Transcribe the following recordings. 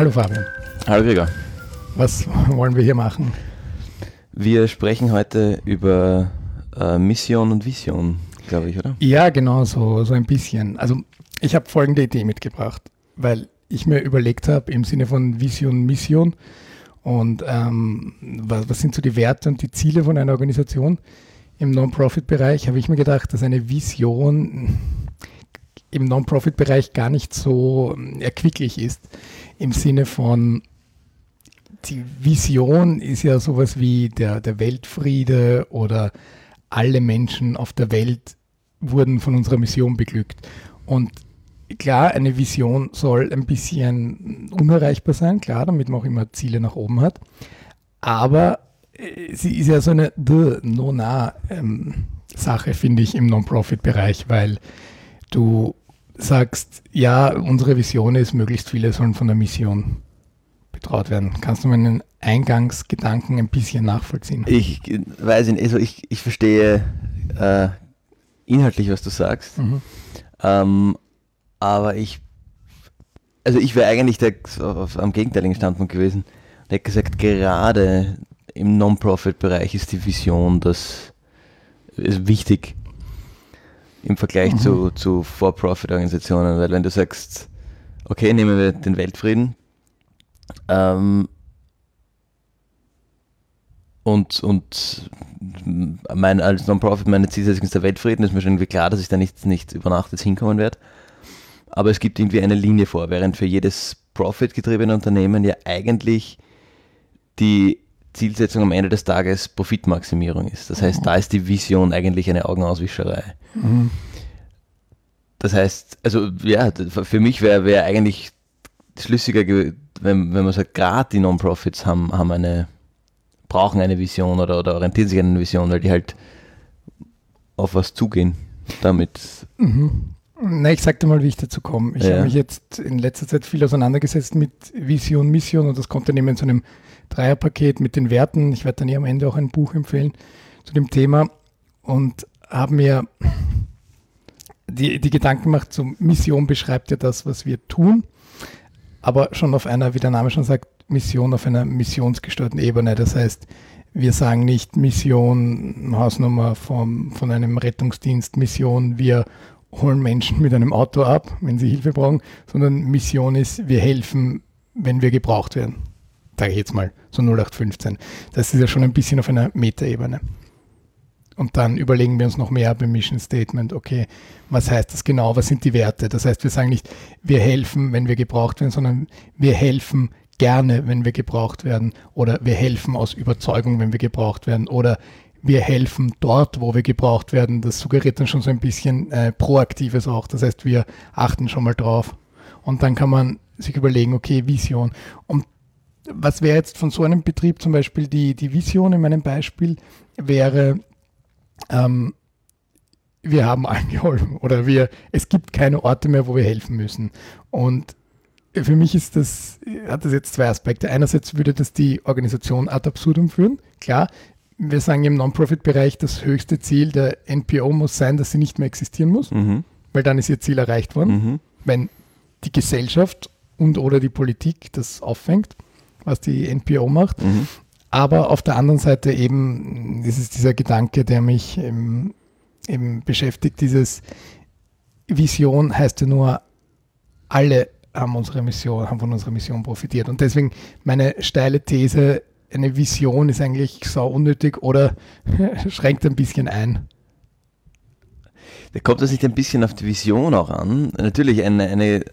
Hallo Fabian. Hallo Gregor. Was wollen wir hier machen? Wir sprechen heute über äh, Mission und Vision, glaube ich, oder? Ja, genau, so, so ein bisschen. Also ich habe folgende Idee mitgebracht, weil ich mir überlegt habe im Sinne von Vision, Mission und ähm, was, was sind so die Werte und die Ziele von einer Organisation. Im Non-Profit-Bereich habe ich mir gedacht, dass eine Vision im Non-Profit-Bereich gar nicht so ähm, erquicklich ist. Im Sinne von, die Vision ist ja sowas wie der, der Weltfriede oder alle Menschen auf der Welt wurden von unserer Mission beglückt. Und klar, eine Vision soll ein bisschen unerreichbar sein, klar, damit man auch immer Ziele nach oben hat. Aber äh, sie ist ja so eine No-Nah-Sache, ähm, finde ich, im Non-Profit-Bereich, weil du sagst, ja, unsere Vision ist, möglichst viele sollen von der Mission betraut werden. Kannst du meinen Eingangsgedanken ein bisschen nachvollziehen? Ich weiß nicht, also ich, ich verstehe äh, inhaltlich, was du sagst, mhm. ähm, aber ich, also ich wäre eigentlich der, auf, am gegenteiligen Standpunkt gewesen. Ich hätte gesagt, gerade im Non-Profit-Bereich ist die Vision das ist wichtig im Vergleich mhm. zu, zu For-Profit-Organisationen, weil wenn du sagst, okay, nehmen wir den Weltfrieden ähm, und, und mein, als Non-Profit meine Zielsetzung ist der Weltfrieden, ist mir schon irgendwie klar, dass ich da nicht, nicht über Nacht jetzt hinkommen werde. Aber es gibt irgendwie eine Linie vor, während für jedes Profit-getriebene Unternehmen ja eigentlich die Zielsetzung am Ende des Tages Profitmaximierung ist. Das heißt, da ist die Vision eigentlich eine Augenauswischerei. Mhm. Das heißt, also ja, für mich wäre wär eigentlich schlüssiger, wenn, wenn man sagt, gerade die Non-Profits haben, haben eine, brauchen eine Vision oder, oder orientieren sich an eine Vision, weil die halt auf was zugehen damit. Mhm. Na, ich sagte mal, wie ich dazu komme. Ich ja. habe mich jetzt in letzter Zeit viel auseinandergesetzt mit Vision, Mission und das kommt dann immer in so einem Dreierpaket mit den Werten. Ich werde dann hier am Ende auch ein Buch empfehlen zu dem Thema und habe mir die, die Gedanken gemacht, so Mission beschreibt ja das, was wir tun, aber schon auf einer, wie der Name schon sagt, Mission auf einer missionsgesteuerten Ebene. Das heißt, wir sagen nicht Mission, Hausnummer vom, von einem Rettungsdienst, Mission, wir holen Menschen mit einem Auto ab, wenn sie Hilfe brauchen, sondern Mission ist, wir helfen, wenn wir gebraucht werden sage ich jetzt mal, so 0815. Das ist ja schon ein bisschen auf einer Metaebene. Und dann überlegen wir uns noch mehr beim Mission Statement, okay, was heißt das genau, was sind die Werte? Das heißt, wir sagen nicht, wir helfen, wenn wir gebraucht werden, sondern wir helfen gerne, wenn wir gebraucht werden oder wir helfen aus Überzeugung, wenn wir gebraucht werden oder wir helfen dort, wo wir gebraucht werden. Das suggeriert dann schon so ein bisschen äh, Proaktives auch. Das heißt, wir achten schon mal drauf. Und dann kann man sich überlegen, okay, Vision. Und was wäre jetzt von so einem Betrieb zum Beispiel die, die Vision in meinem Beispiel, wäre, ähm, wir haben allen geholfen oder wir, es gibt keine Orte mehr, wo wir helfen müssen. Und für mich ist das, hat das jetzt zwei Aspekte. Einerseits würde das die Organisation ad absurdum führen. Klar, wir sagen im Non-Profit-Bereich, das höchste Ziel der NPO muss sein, dass sie nicht mehr existieren muss, mhm. weil dann ist ihr Ziel erreicht worden. Mhm. Wenn die Gesellschaft und oder die Politik das auffängt was die NPO macht. Mhm. Aber auf der anderen Seite eben, ist dieser Gedanke, der mich eben, eben beschäftigt, dieses Vision heißt ja nur, alle haben unsere Mission, haben von unserer Mission profitiert. Und deswegen meine steile These, eine Vision ist eigentlich sau unnötig oder schränkt ein bisschen ein. Da kommt das nicht ein bisschen auf die Vision auch an. Natürlich eine, eine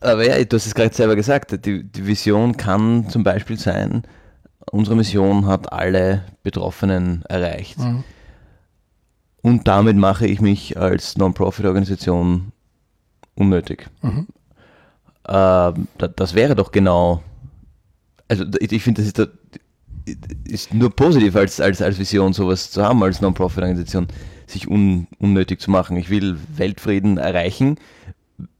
aber ja, du hast es gerade selber gesagt, die, die Vision kann zum Beispiel sein, unsere Mission hat alle Betroffenen erreicht. Mhm. Und damit mache ich mich als Non-Profit-Organisation unnötig. Mhm. Äh, das wäre doch genau, also ich finde, das ist, da, ist, nur positiv als, als, als Vision, sowas zu haben, als Non-Profit-Organisation, sich un, unnötig zu machen. Ich will Weltfrieden erreichen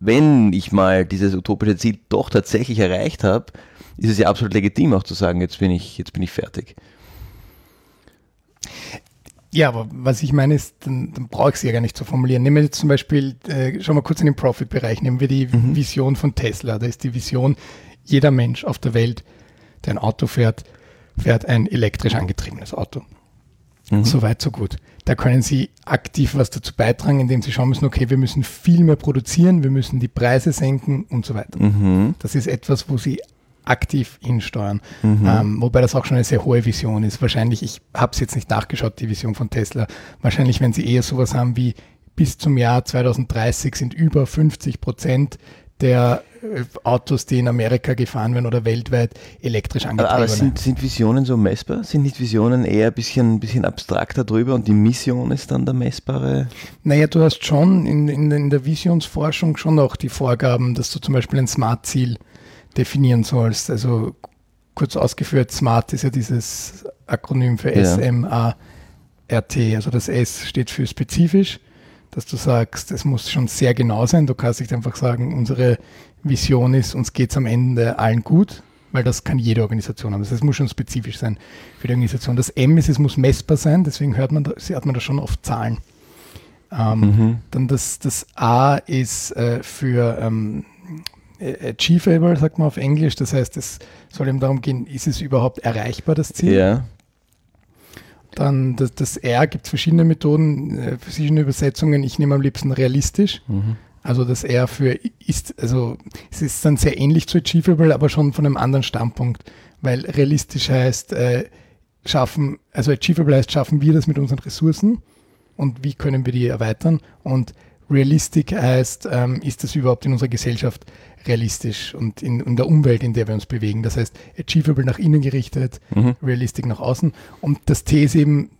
wenn ich mal dieses utopische Ziel doch tatsächlich erreicht habe, ist es ja absolut legitim auch zu sagen, jetzt bin ich, jetzt bin ich fertig. Ja, aber was ich meine ist, dann, dann brauche ich es ja gar nicht zu formulieren. Nehmen wir jetzt zum Beispiel, äh, schauen wir kurz in den Profit-Bereich, nehmen wir die mhm. Vision von Tesla. Da ist die Vision, jeder Mensch auf der Welt, der ein Auto fährt, fährt ein elektrisch angetriebenes Auto. Mhm. So weit, so gut. Da können Sie aktiv was dazu beitragen, indem Sie schauen müssen, okay, wir müssen viel mehr produzieren, wir müssen die Preise senken und so weiter. Mhm. Das ist etwas, wo Sie aktiv hinsteuern. Mhm. Ähm, wobei das auch schon eine sehr hohe Vision ist. Wahrscheinlich, ich habe es jetzt nicht nachgeschaut, die Vision von Tesla. Wahrscheinlich, wenn Sie eher sowas haben wie bis zum Jahr 2030 sind über 50 Prozent der äh, Autos, die in Amerika gefahren werden oder weltweit elektrisch angetrieben werden. Aber sind, sind, Visionen so messbar? Sind nicht Visionen eher ein bisschen, bisschen abstrakter drüber und die Mission ist dann der messbare? Naja, du hast schon in, in, in der Visionsforschung schon auch die Vorgaben, dass du zum Beispiel ein Smart-Ziel definieren sollst. Also kurz ausgeführt, SMART ist ja dieses Akronym für ja. S-M-A-R-T. Also das S steht für spezifisch dass du sagst, es muss schon sehr genau sein. Du kannst nicht einfach sagen, unsere Vision ist, uns geht es am Ende allen gut, weil das kann jede Organisation haben. Das heißt, es muss schon spezifisch sein für die Organisation. Das M ist, es muss messbar sein, deswegen hört man da, hat man da schon oft Zahlen. Ähm, mhm. Dann das, das A ist äh, für ähm, achievable, sagt man auf Englisch. Das heißt, es soll eben darum gehen, ist es überhaupt erreichbar, das Ziel? Ja. Dann das, das R gibt verschiedene Methoden, äh, verschiedene Übersetzungen. Ich nehme am liebsten realistisch. Mhm. Also das R für ist, also es ist dann sehr ähnlich zu Achievable, aber schon von einem anderen Standpunkt, weil realistisch heißt, äh, schaffen, also Achievable heißt, schaffen wir das mit unseren Ressourcen und wie können wir die erweitern und Realistic heißt, ähm, ist das überhaupt in unserer Gesellschaft realistisch und in, in, der Umwelt, in der wir uns bewegen. Das heißt, achievable nach innen gerichtet, mhm. realistic nach außen. Und das T ist eben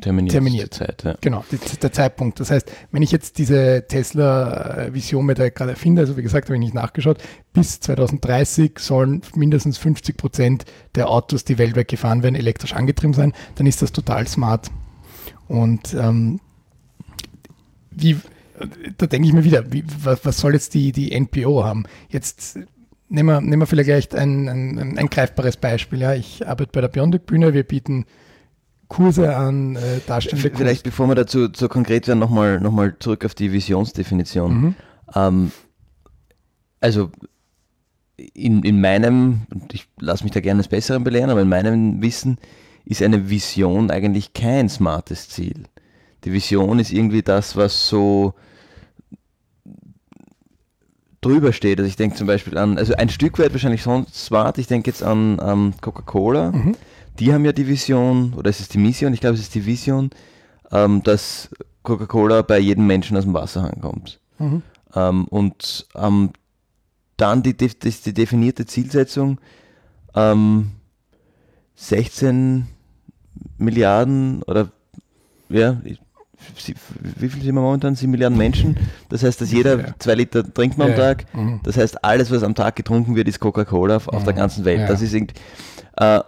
terminiert. terminiert. Zeit, ja. Genau, die, der Zeitpunkt. Das heißt, wenn ich jetzt diese Tesla-Vision mir da gerade erfinde, also wie gesagt, habe ich nicht nachgeschaut, bis 2030 sollen mindestens 50 Prozent der Autos, die weltweit gefahren werden, elektrisch angetrieben sein, dann ist das total smart. Und ähm, wie, da denke ich mir wieder, wie, was, was, soll jetzt die, die NPO haben? Jetzt nehmen wir, nehmen wir vielleicht ein, ein, ein greifbares Beispiel. Ja. Ich arbeite bei der Biondic-Bühne, wir bieten Kurse an, äh, darstellende Vielleicht bevor wir dazu so konkret werden, nochmal noch mal zurück auf die Visionsdefinition. Mhm. Ähm, also in, in meinem, und ich lasse mich da gerne das Besseren belehren, aber in meinem Wissen ist eine Vision eigentlich kein smartes Ziel. Die Vision ist irgendwie das, was so drüber steht. Also ich denke zum Beispiel an, also ein Stück weit wahrscheinlich sonst smart, ich denke jetzt an ähm, Coca-Cola. Mhm. Die haben ja die Vision, oder ist es die Mission? Ich glaube, es ist die Vision, ähm, dass Coca-Cola bei jedem Menschen aus dem Wasser ankommt. Mhm. Ähm, und ähm, dann die, die, die, definierte Zielsetzung, 16 ähm, Milliarden oder ja, wie viel sind wir momentan? 7 Milliarden Menschen. Das heißt, dass jeder ja. zwei Liter trinkt man am Tag. Mhm. Das heißt, alles, was am Tag getrunken wird, ist Coca-Cola auf, auf, der mhm. ganzen Welt. Das ist irgendwie, äh,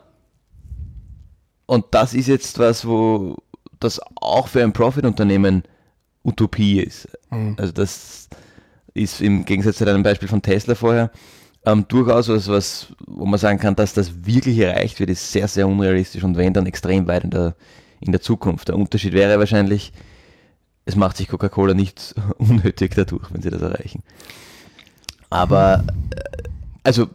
und das ist jetzt was, wo das auch für ein Profit-Unternehmen Utopie ist. Mhm. Also das ist im Gegensatz zu deinem Beispiel von Tesla vorher ähm, durchaus was, was, wo man sagen kann, dass das wirklich erreicht wird, ist sehr, sehr unrealistisch und wenn dann extrem weit in der, in der Zukunft. Der Unterschied wäre wahrscheinlich, es macht sich Coca-Cola nicht unnötig dadurch, wenn sie das erreichen. Aber, äh, also,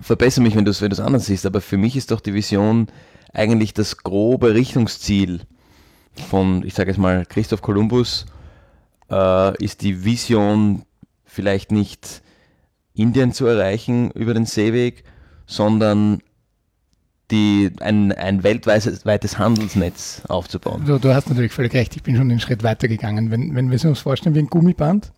verbessere mich, wenn du es wenn anders siehst, aber für mich ist doch die Vision eigentlich das grobe Richtungsziel von, ich sage jetzt mal, Christoph Kolumbus, äh, ist die Vision vielleicht nicht Indien zu erreichen über den Seeweg, sondern die, ein, ein weltweites Handelsnetz aufzubauen. Du, du, hast natürlich völlig recht, ich bin schon einen Schritt weiter gegangen. Wenn, wenn wir uns vorstellen wie ein Gummiband,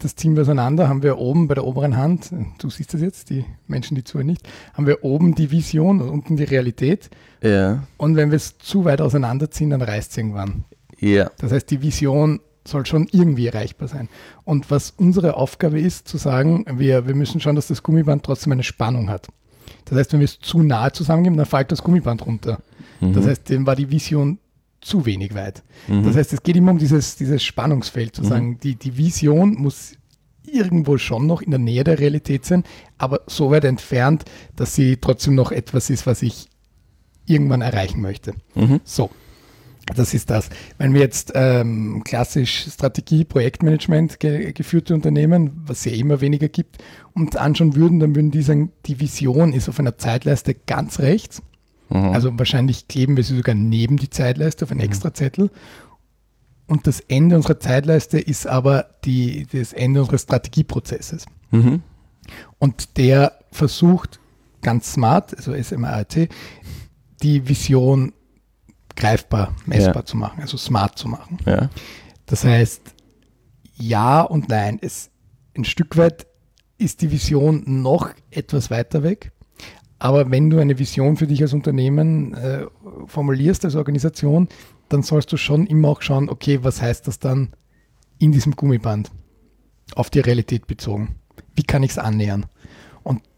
das ziehen wir auseinander, haben wir oben bei der oberen Hand, du siehst das jetzt, die Menschen, die zuhören nicht, haben wir oben die Vision und unten die Realität. Ja. Und wenn wir es zu weit auseinanderziehen, dann reißt es irgendwann. Ja. Das heißt, die Vision soll schon irgendwie erreichbar sein. Und was unsere Aufgabe ist, zu sagen, wir, wir müssen schauen, dass das Gummiband trotzdem eine Spannung hat. Das heißt, wenn wir es zu nahe zusammengeben, dann fällt das Gummiband runter. Mhm. Das heißt, dem war die Vision zu wenig weit. Mhm. Das heißt, es geht immer um dieses, dieses Spannungsfeld, zu mhm. sagen, die, die Vision muss irgendwo schon noch in der Nähe der Realität sein, aber so weit entfernt, dass sie trotzdem noch etwas ist, was ich irgendwann erreichen möchte. Mhm. So, Das ist das. Wenn wir jetzt ähm, klassisch Strategie, Projektmanagement ge geführte Unternehmen, was es ja immer weniger gibt, uns anschauen würden, dann würden die sagen, die Vision ist auf einer Zeitleiste ganz rechts. Mhm. Also wahrscheinlich kleben wir sie sogar neben die Zeitleiste auf einen mhm. extra Zettel. Und das Ende unserer Zeitleiste ist aber die, das Ende unseres Strategieprozesses. Mhm. Und der versucht ganz smart, also SMART, die Vision greifbar, messbar ja. zu machen, also smart zu machen. Ja. Das heißt, ja und nein. Es, ein Stück weit ist die Vision noch etwas weiter weg. Aber wenn du eine Vision für dich als Unternehmen äh, formulierst, als Organisation, dann sollst du schon immer auch schauen, okay, was heißt das dann in diesem Gummiband auf die Realität bezogen? Wie kann ich es annähern?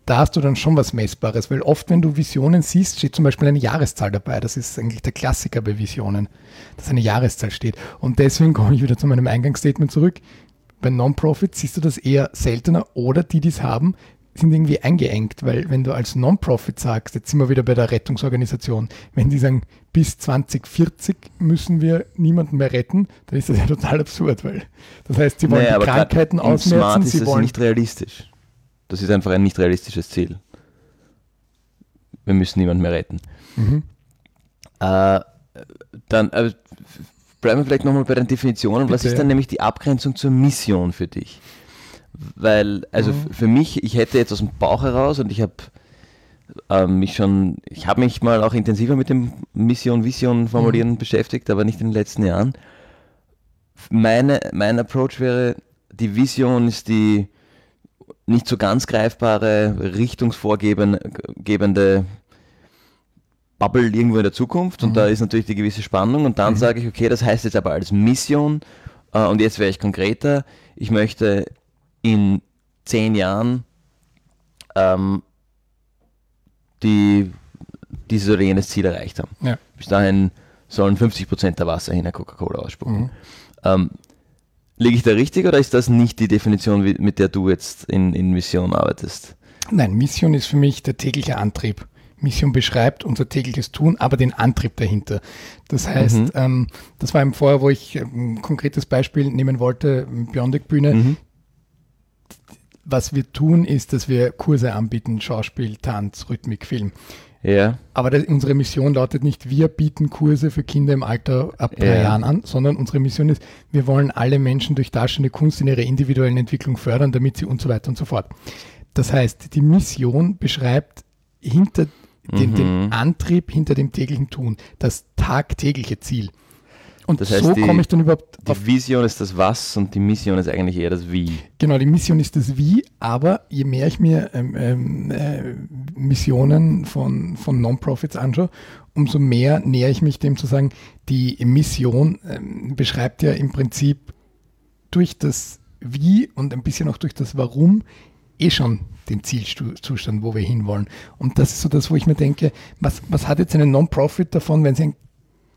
Da hast du dann schon was Messbares, weil oft, wenn du Visionen siehst, steht zum Beispiel eine Jahreszahl dabei. Das ist eigentlich der Klassiker bei Visionen, dass eine Jahreszahl steht. Und deswegen komme ich wieder zu meinem Eingangsstatement zurück. Bei Non-Profit siehst du das eher seltener oder die, die es haben, sind irgendwie eingeengt, weil wenn du als Non-Profit sagst, jetzt sind wir wieder bei der Rettungsorganisation, wenn die sagen, bis 2040 müssen wir niemanden mehr retten, dann ist das ja total absurd, weil das heißt, sie wollen naja, die Krankheiten ausmerzen. Smart ist sie wollen nicht realistisch. Das ist einfach ein nicht realistisches Ziel. Wir müssen niemanden mehr retten. Mhm. Äh, dann äh, bleiben wir vielleicht nochmal bei den Definitionen. Bitte. Was ist dann nämlich die Abgrenzung zur Mission für dich? Weil, also mhm. für mich, ich hätte jetzt aus dem Bauch heraus und ich habe äh, mich schon, ich habe mich mal auch intensiver mit dem Mission, Vision formulieren mhm. beschäftigt, aber nicht in den letzten Jahren. Meine, mein Approach wäre, die Vision ist die nicht so ganz greifbare, richtungsvorgebende Bubble irgendwo in der Zukunft und mhm. da ist natürlich die gewisse Spannung und dann mhm. sage ich, okay, das heißt jetzt aber als Mission äh, und jetzt wäre ich konkreter, ich möchte in zehn Jahren ähm, die, dieses oder jenes Ziel erreicht haben. Ja. Bis dahin sollen 50% der Wasser in der Coca-Cola ausspucken. Mhm. Ähm, Liege ich da richtig oder ist das nicht die Definition, mit der du jetzt in, in Mission arbeitest? Nein, Mission ist für mich der tägliche Antrieb. Mission beschreibt unser tägliches Tun, aber den Antrieb dahinter. Das heißt, mhm. ähm, das war im Vorher, wo ich ein konkretes Beispiel nehmen wollte, Beyondic-Bühne. Mhm. Was wir tun, ist, dass wir Kurse anbieten, Schauspiel, Tanz, Rhythmik, Film. Ja. Aber das, unsere Mission lautet nicht, wir bieten Kurse für Kinder im Alter ab drei ja. Jahren an, sondern unsere Mission ist, wir wollen alle Menschen durch darstellende Kunst in ihrer individuellen Entwicklung fördern, damit sie und so weiter und so fort. Das heißt, die Mission beschreibt hinter den, mhm. den Antrieb hinter dem täglichen Tun, das tagtägliche Ziel. Und das heißt, so komme ich dann überhaupt. Die Vision ist das Was und die Mission ist eigentlich eher das Wie. Genau, die Mission ist das Wie, aber je mehr ich mir ähm, ähm, äh, Missionen von, von Non-Profits anschaue, umso mehr nähere ich mich dem zu sagen, die Mission ähm, beschreibt ja im Prinzip durch das Wie und ein bisschen auch durch das Warum eh schon den Zielzustand, wo wir hinwollen. Und das ist so das, wo ich mir denke, was, was hat jetzt eine Non-Profit davon, wenn sie ein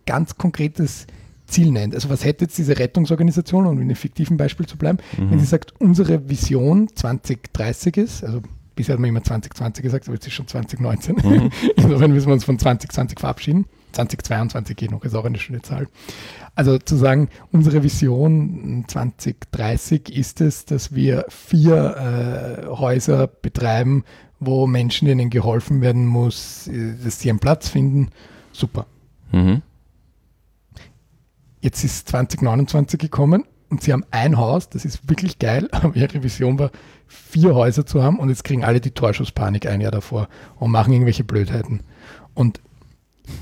ganz konkretes Ziel nennt. Also was hätte jetzt diese Rettungsorganisation, um in einem fiktiven Beispiel zu bleiben, mhm. wenn sie sagt, unsere Vision 2030 ist, also bisher hat man immer 2020 gesagt, aber jetzt ist schon 2019. Mhm. Insofern müssen wir uns von 2020 verabschieden. 2022 geht noch, ist auch eine schöne Zahl. Also zu sagen, unsere Vision 2030 ist es, dass wir vier äh, Häuser betreiben, wo Menschen, denen geholfen werden muss, äh, dass sie einen Platz finden. Super. Mhm. Jetzt ist 2029 gekommen und sie haben ein Haus, das ist wirklich geil, aber ihre Vision war, vier Häuser zu haben und jetzt kriegen alle die Torschusspanik ein Jahr davor und machen irgendwelche Blödheiten. Und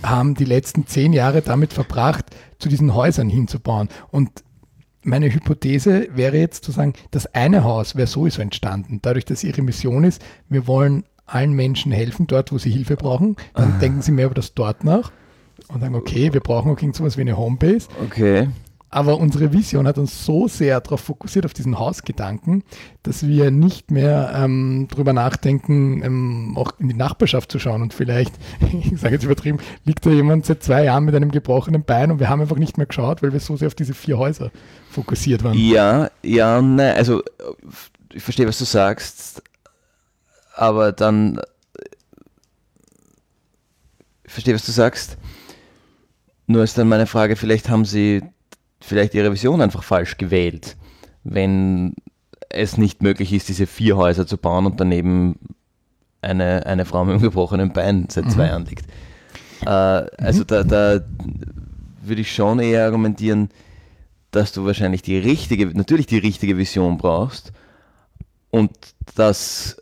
haben die letzten zehn Jahre damit verbracht, zu diesen Häusern hinzubauen. Und meine Hypothese wäre jetzt zu sagen, das eine Haus wäre sowieso entstanden, dadurch, dass ihre Mission ist, wir wollen allen Menschen helfen, dort, wo sie Hilfe brauchen. Dann ah. denken sie mehr über das dort nach und sagen, okay, wir brauchen auch sowas wie eine Homebase. Okay. Aber unsere Vision hat uns so sehr darauf fokussiert, auf diesen Hausgedanken, dass wir nicht mehr ähm, drüber nachdenken, ähm, auch in die Nachbarschaft zu schauen. Und vielleicht, ich sage jetzt übertrieben, liegt da jemand seit zwei Jahren mit einem gebrochenen Bein und wir haben einfach nicht mehr geschaut, weil wir so sehr auf diese vier Häuser fokussiert waren. Ja, ja, nein, also ich verstehe, was du sagst, aber dann ich verstehe, was du sagst Nur ist dann meine Frage, vielleicht haben Sie vielleicht Ihre Vision einfach falsch gewählt, wenn es nicht möglich ist, diese vier Häuser zu bauen und daneben eine, eine Frau mit einem gebrochenen Bein seit zwei mhm. Jahren liegt. Äh, also mhm. da, da würde ich schon eher argumentieren, dass du wahrscheinlich die richtige, natürlich die richtige Vision brauchst und das,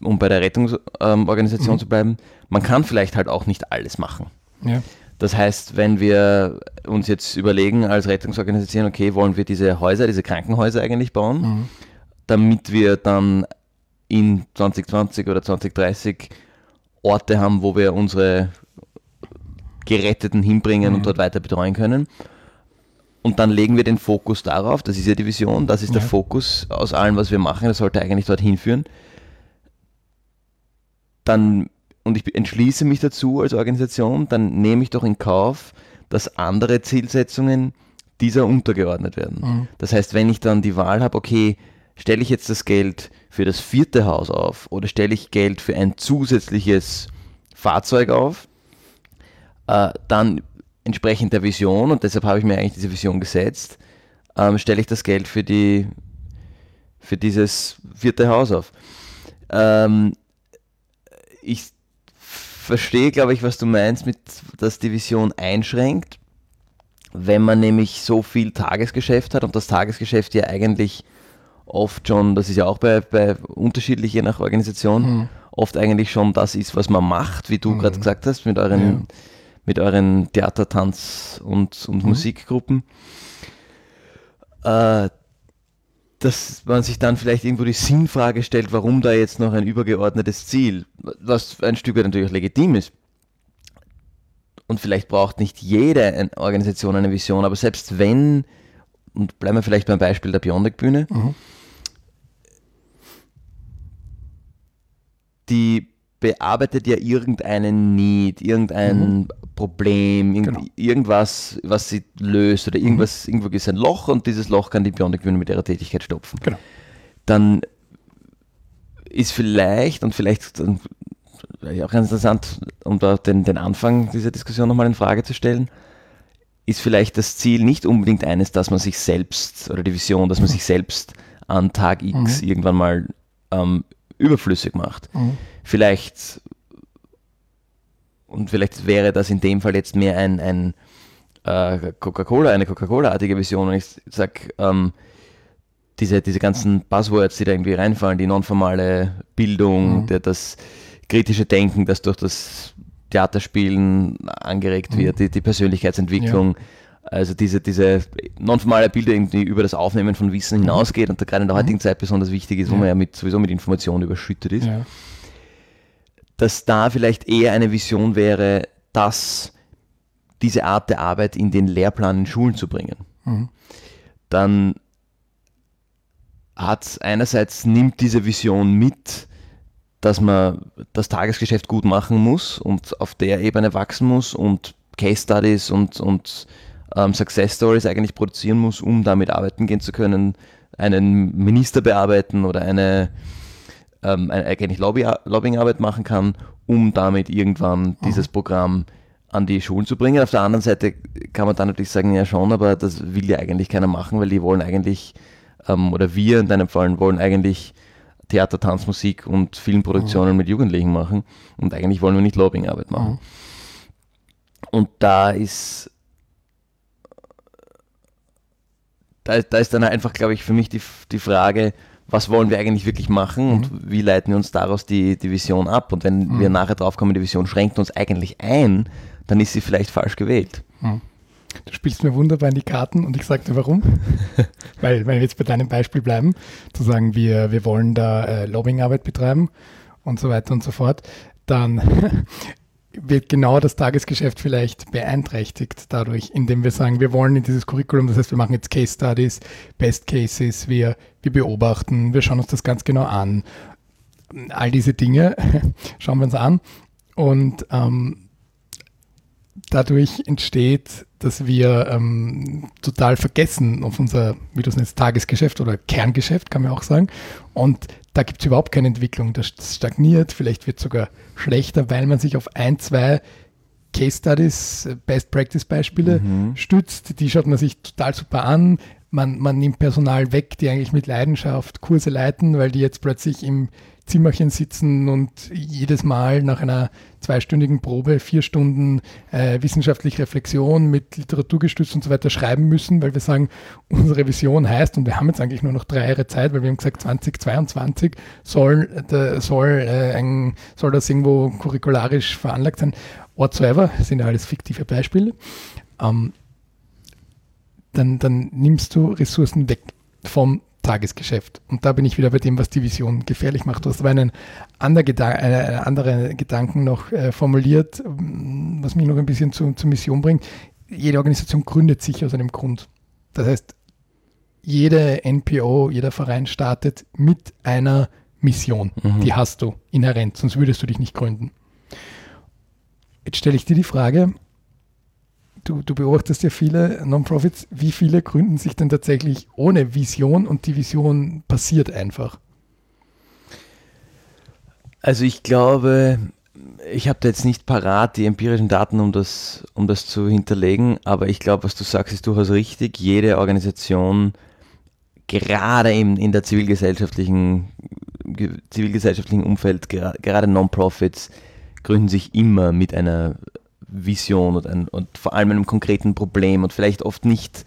um bei der Rettungsorganisation ähm, mhm. zu bleiben, man kann vielleicht halt auch nicht alles machen. Ja. Das heißt, wenn wir uns jetzt überlegen als Rettungsorganisation, okay, wollen wir diese Häuser, diese Krankenhäuser eigentlich bauen, mhm. damit wir dann in 2020 oder 2030 Orte haben, wo wir unsere Geretteten hinbringen mhm. und dort weiter betreuen können. Und dann legen wir den Fokus darauf, das ist ja die Vision, das ist ja. der Fokus aus allem, was wir machen, das sollte eigentlich dorthin führen. Dann, und ich entschließe mich dazu als Organisation, dann nehme ich doch in Kauf, dass andere Zielsetzungen dieser untergeordnet werden. Mhm. Das heißt, wenn ich dann die Wahl habe, okay, stelle ich jetzt das Geld für das vierte Haus auf oder stelle ich Geld für ein zusätzliches Fahrzeug auf, äh, dann entsprechend der Vision, und deshalb habe ich mir eigentlich diese Vision gesetzt, ähm, stelle ich das Geld für, die, für dieses vierte Haus auf. Ähm, ich verstehe, glaube ich, was du meinst, mit, dass die Vision einschränkt, wenn man nämlich so viel Tagesgeschäft hat und das Tagesgeschäft ja eigentlich oft schon, das ist ja auch bei, bei unterschiedlich je nach Organisation, mhm. oft eigentlich schon das ist, was man macht, wie du mhm. gerade gesagt hast, mit euren, ja. mit euren Theater, Tanz und, und mhm. Musikgruppen. Äh, dass man sich dann vielleicht irgendwo die Sinnfrage stellt, warum da jetzt noch ein übergeordnetes Ziel, was ein Stück weit natürlich legitim ist. Und vielleicht braucht nicht jede Organisation eine Vision, aber selbst wenn, und bleiben wir vielleicht beim Beispiel der Bionic-Bühne, mhm. die bearbeitet ja irgendeinen Need, irgendein mhm. Problem, irgend, genau. irgendwas, was sie löst oder irgendwas, mhm. irgendwo ist ein Loch und dieses Loch kann die Bionic mit ihrer Tätigkeit stopfen. Genau. Dann ist vielleicht und vielleicht auch ganz interessant, um da den, den Anfang dieser Diskussion nochmal in Frage zu stellen, ist vielleicht das Ziel nicht unbedingt eines, dass man sich selbst oder die Vision, dass man mhm. sich selbst an Tag X mhm. irgendwann mal ähm, überflüssig macht. Mhm. Vielleicht, und vielleicht wäre das in dem Fall jetzt mehr ein, ein äh, Coca-Cola, eine Coca-Cola-artige Vision. Und ich sage, ähm, diese, diese ganzen Buzzwords, die da irgendwie reinfallen, die nonformale Bildung, mhm. der, das kritische Denken, das durch das Theaterspielen angeregt mhm. wird, die, die Persönlichkeitsentwicklung. Ja also diese, diese nonformale Bilder irgendwie über das Aufnehmen von Wissen mhm. hinausgeht und da gerade in der heutigen mhm. Zeit besonders wichtig ist, wo man ja mit, sowieso mit Informationen überschüttet ist, ja. dass da vielleicht eher eine Vision wäre, dass diese Art der Arbeit in den Lehrplan in Schulen zu bringen. Mhm. Dann hat einerseits nimmt diese Vision mit, dass man das Tagesgeschäft gut machen muss und auf der Ebene wachsen muss und Case Studies und, und ähm, Success Stories eigentlich produzieren muss, um damit arbeiten gehen zu können, einen Minister bearbeiten oder eine, ähm, eine eigentlich Lobby, Lobbyingarbeit machen kann, um damit irgendwann mhm. dieses Programm an die Schulen zu bringen. Auf der anderen Seite kann man dann natürlich sagen, ja schon, aber das will ja eigentlich keiner machen, weil die wollen eigentlich, ähm, oder wir in deinem Fall wollen eigentlich Theater, Tanz, Musik und Filmproduktionen mhm. mit Jugendlichen machen und eigentlich wollen wir nicht Lobbyingarbeit machen. Mhm. Und da ist da, da ist dann einfach, glaube ich, für mich die, die Frage, was wollen wir eigentlich wirklich machen mhm. und wie leiten wir uns daraus die, die Vision ab? Und wenn mhm. wir nachher drauf kommen, die Vision schränkt uns eigentlich ein, dann ist sie vielleicht falsch gewählt. Mhm. Du spielst mir wunderbar in die Karten und ich sagte warum. weil, weil wir jetzt bei deinem Beispiel bleiben, zu sagen, wir, wir wollen da äh, Lobbyingarbeit betreiben und so weiter und so fort, dann wird genau das Tagesgeschäft vielleicht beeinträchtigt dadurch, indem wir sagen, wir wollen in dieses Curriculum, das heißt, wir machen jetzt Case Studies, Best Cases, wir, wir beobachten, wir schauen uns das ganz genau an. All diese Dinge schauen wir uns an und ähm, dadurch entsteht, dass wir ähm, total vergessen auf unser, wie du es nennst, Tagesgeschäft oder Kerngeschäft, kann man auch sagen. Und da gibt es überhaupt keine Entwicklung. Das stagniert, vielleicht wird es sogar schlechter, weil man sich auf ein, zwei Case Studies, Best Practice Beispiele mhm. stützt. Die schaut man sich total super an. Man, man nimmt Personal weg, die eigentlich mit Leidenschaft Kurse leiten, weil die jetzt plötzlich im Zimmerchen sitzen und jedes Mal nach einer zweistündigen Probe vier Stunden äh, wissenschaftliche Reflexion mit Literaturgestützt und so weiter schreiben müssen, weil wir sagen, unsere Vision heißt, und wir haben jetzt eigentlich nur noch drei Jahre Zeit, weil wir haben gesagt, 2022 soll, soll, äh, ein, soll das irgendwo curricularisch veranlagt sein. Whatsoever, sind ja alles fiktive Beispiele. Ähm, dann, dann nimmst du Ressourcen weg vom Tagesgeschäft. Und da bin ich wieder bei dem, was die Vision gefährlich macht. Du hast aber einen, anderen, Gedan einen anderen Gedanken noch äh, formuliert, was mich noch ein bisschen zu, zur Mission bringt. Jede Organisation gründet sich aus einem Grund. Das heißt, jede NPO, jeder Verein startet mit einer Mission. Mhm. Die hast du inhärent, sonst würdest du dich nicht gründen. Jetzt stelle ich dir die Frage, du, du beobachtest ja viele Non-Profits, wie viele gründen sich denn tatsächlich ohne Vision und die Vision passiert einfach? Also ich glaube, ich habe da jetzt nicht parat die empirischen Daten, um das, um das zu hinterlegen, aber ich glaube, was du sagst, ist durchaus richtig. Jede Organisation, gerade in, in der zivilgesellschaftlichen, zivilgesellschaftlichen Umfeld, gerade Non-Profits, gründen sich immer mit einer Vision und, ein, und vor allem einem konkreten Problem und vielleicht oft nicht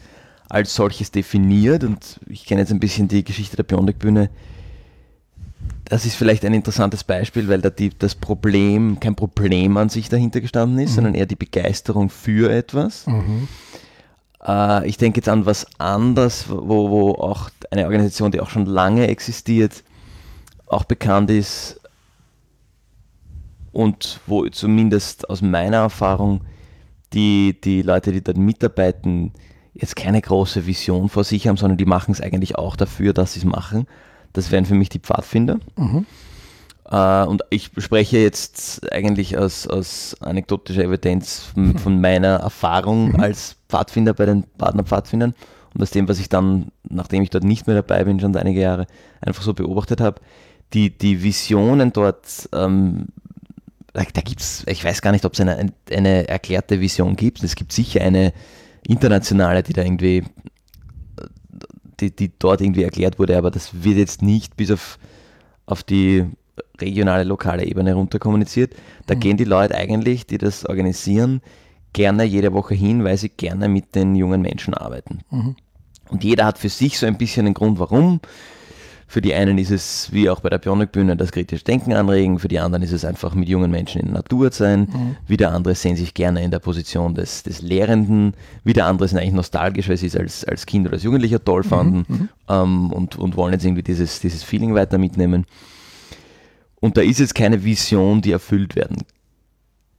als solches definiert. Und ich kenne jetzt ein bisschen die Geschichte der Bionic-Bühne. Das ist vielleicht ein interessantes Beispiel, weil da die, das Problem kein Problem an sich dahinter gestanden ist, mhm. sondern eher die Begeisterung für etwas. Mhm. Äh, ich denke jetzt an was anderes, wo, wo auch eine Organisation, die auch schon lange existiert, auch bekannt ist, und wo zumindest aus meiner Erfahrung die, die Leute, die dort mitarbeiten, jetzt keine große Vision vor sich haben, sondern die machen es eigentlich auch dafür, dass sie es machen. Das wären für mich die Pfadfinder. Mhm. Uh, und ich spreche jetzt eigentlich aus, aus anekdotischer Evidenz von, mhm. von meiner Erfahrung mhm. als Pfadfinder bei den Partnerpfadfindern und aus dem, was ich dann, nachdem ich dort nicht mehr dabei bin, schon einige Jahre, einfach so beobachtet habe. Die, die Visionen dort ähm, da, da gibt es, ich weiß gar nicht, ob es eine, eine erklärte Vision gibt. Es gibt sicher eine internationale, die da irgendwie, die, die dort irgendwie erklärt wurde, aber das wird jetzt nicht bis auf, auf die regionale, lokale Ebene runter kommuniziert. Da mhm. gehen die Leute eigentlich, die das organisieren, gerne jede Woche hin, weil sie gerne mit den jungen Menschen arbeiten. Mhm. Und jeder hat für sich so ein bisschen einen Grund, warum. Für die einen ist es, wie auch bei der Bionik-Bühne, das kritische Denken anregen, für die anderen ist es einfach mit jungen Menschen in der Natur sein, mhm. wieder andere sehen sich gerne in der Position des, des Lehrenden, wieder andere sind eigentlich nostalgisch, weil sie es als, als Kind oder als Jugendlicher toll mhm. fanden mhm. ähm, und, und wollen jetzt irgendwie dieses, dieses Feeling weiter mitnehmen. Und da ist jetzt keine Vision, die erfüllt werden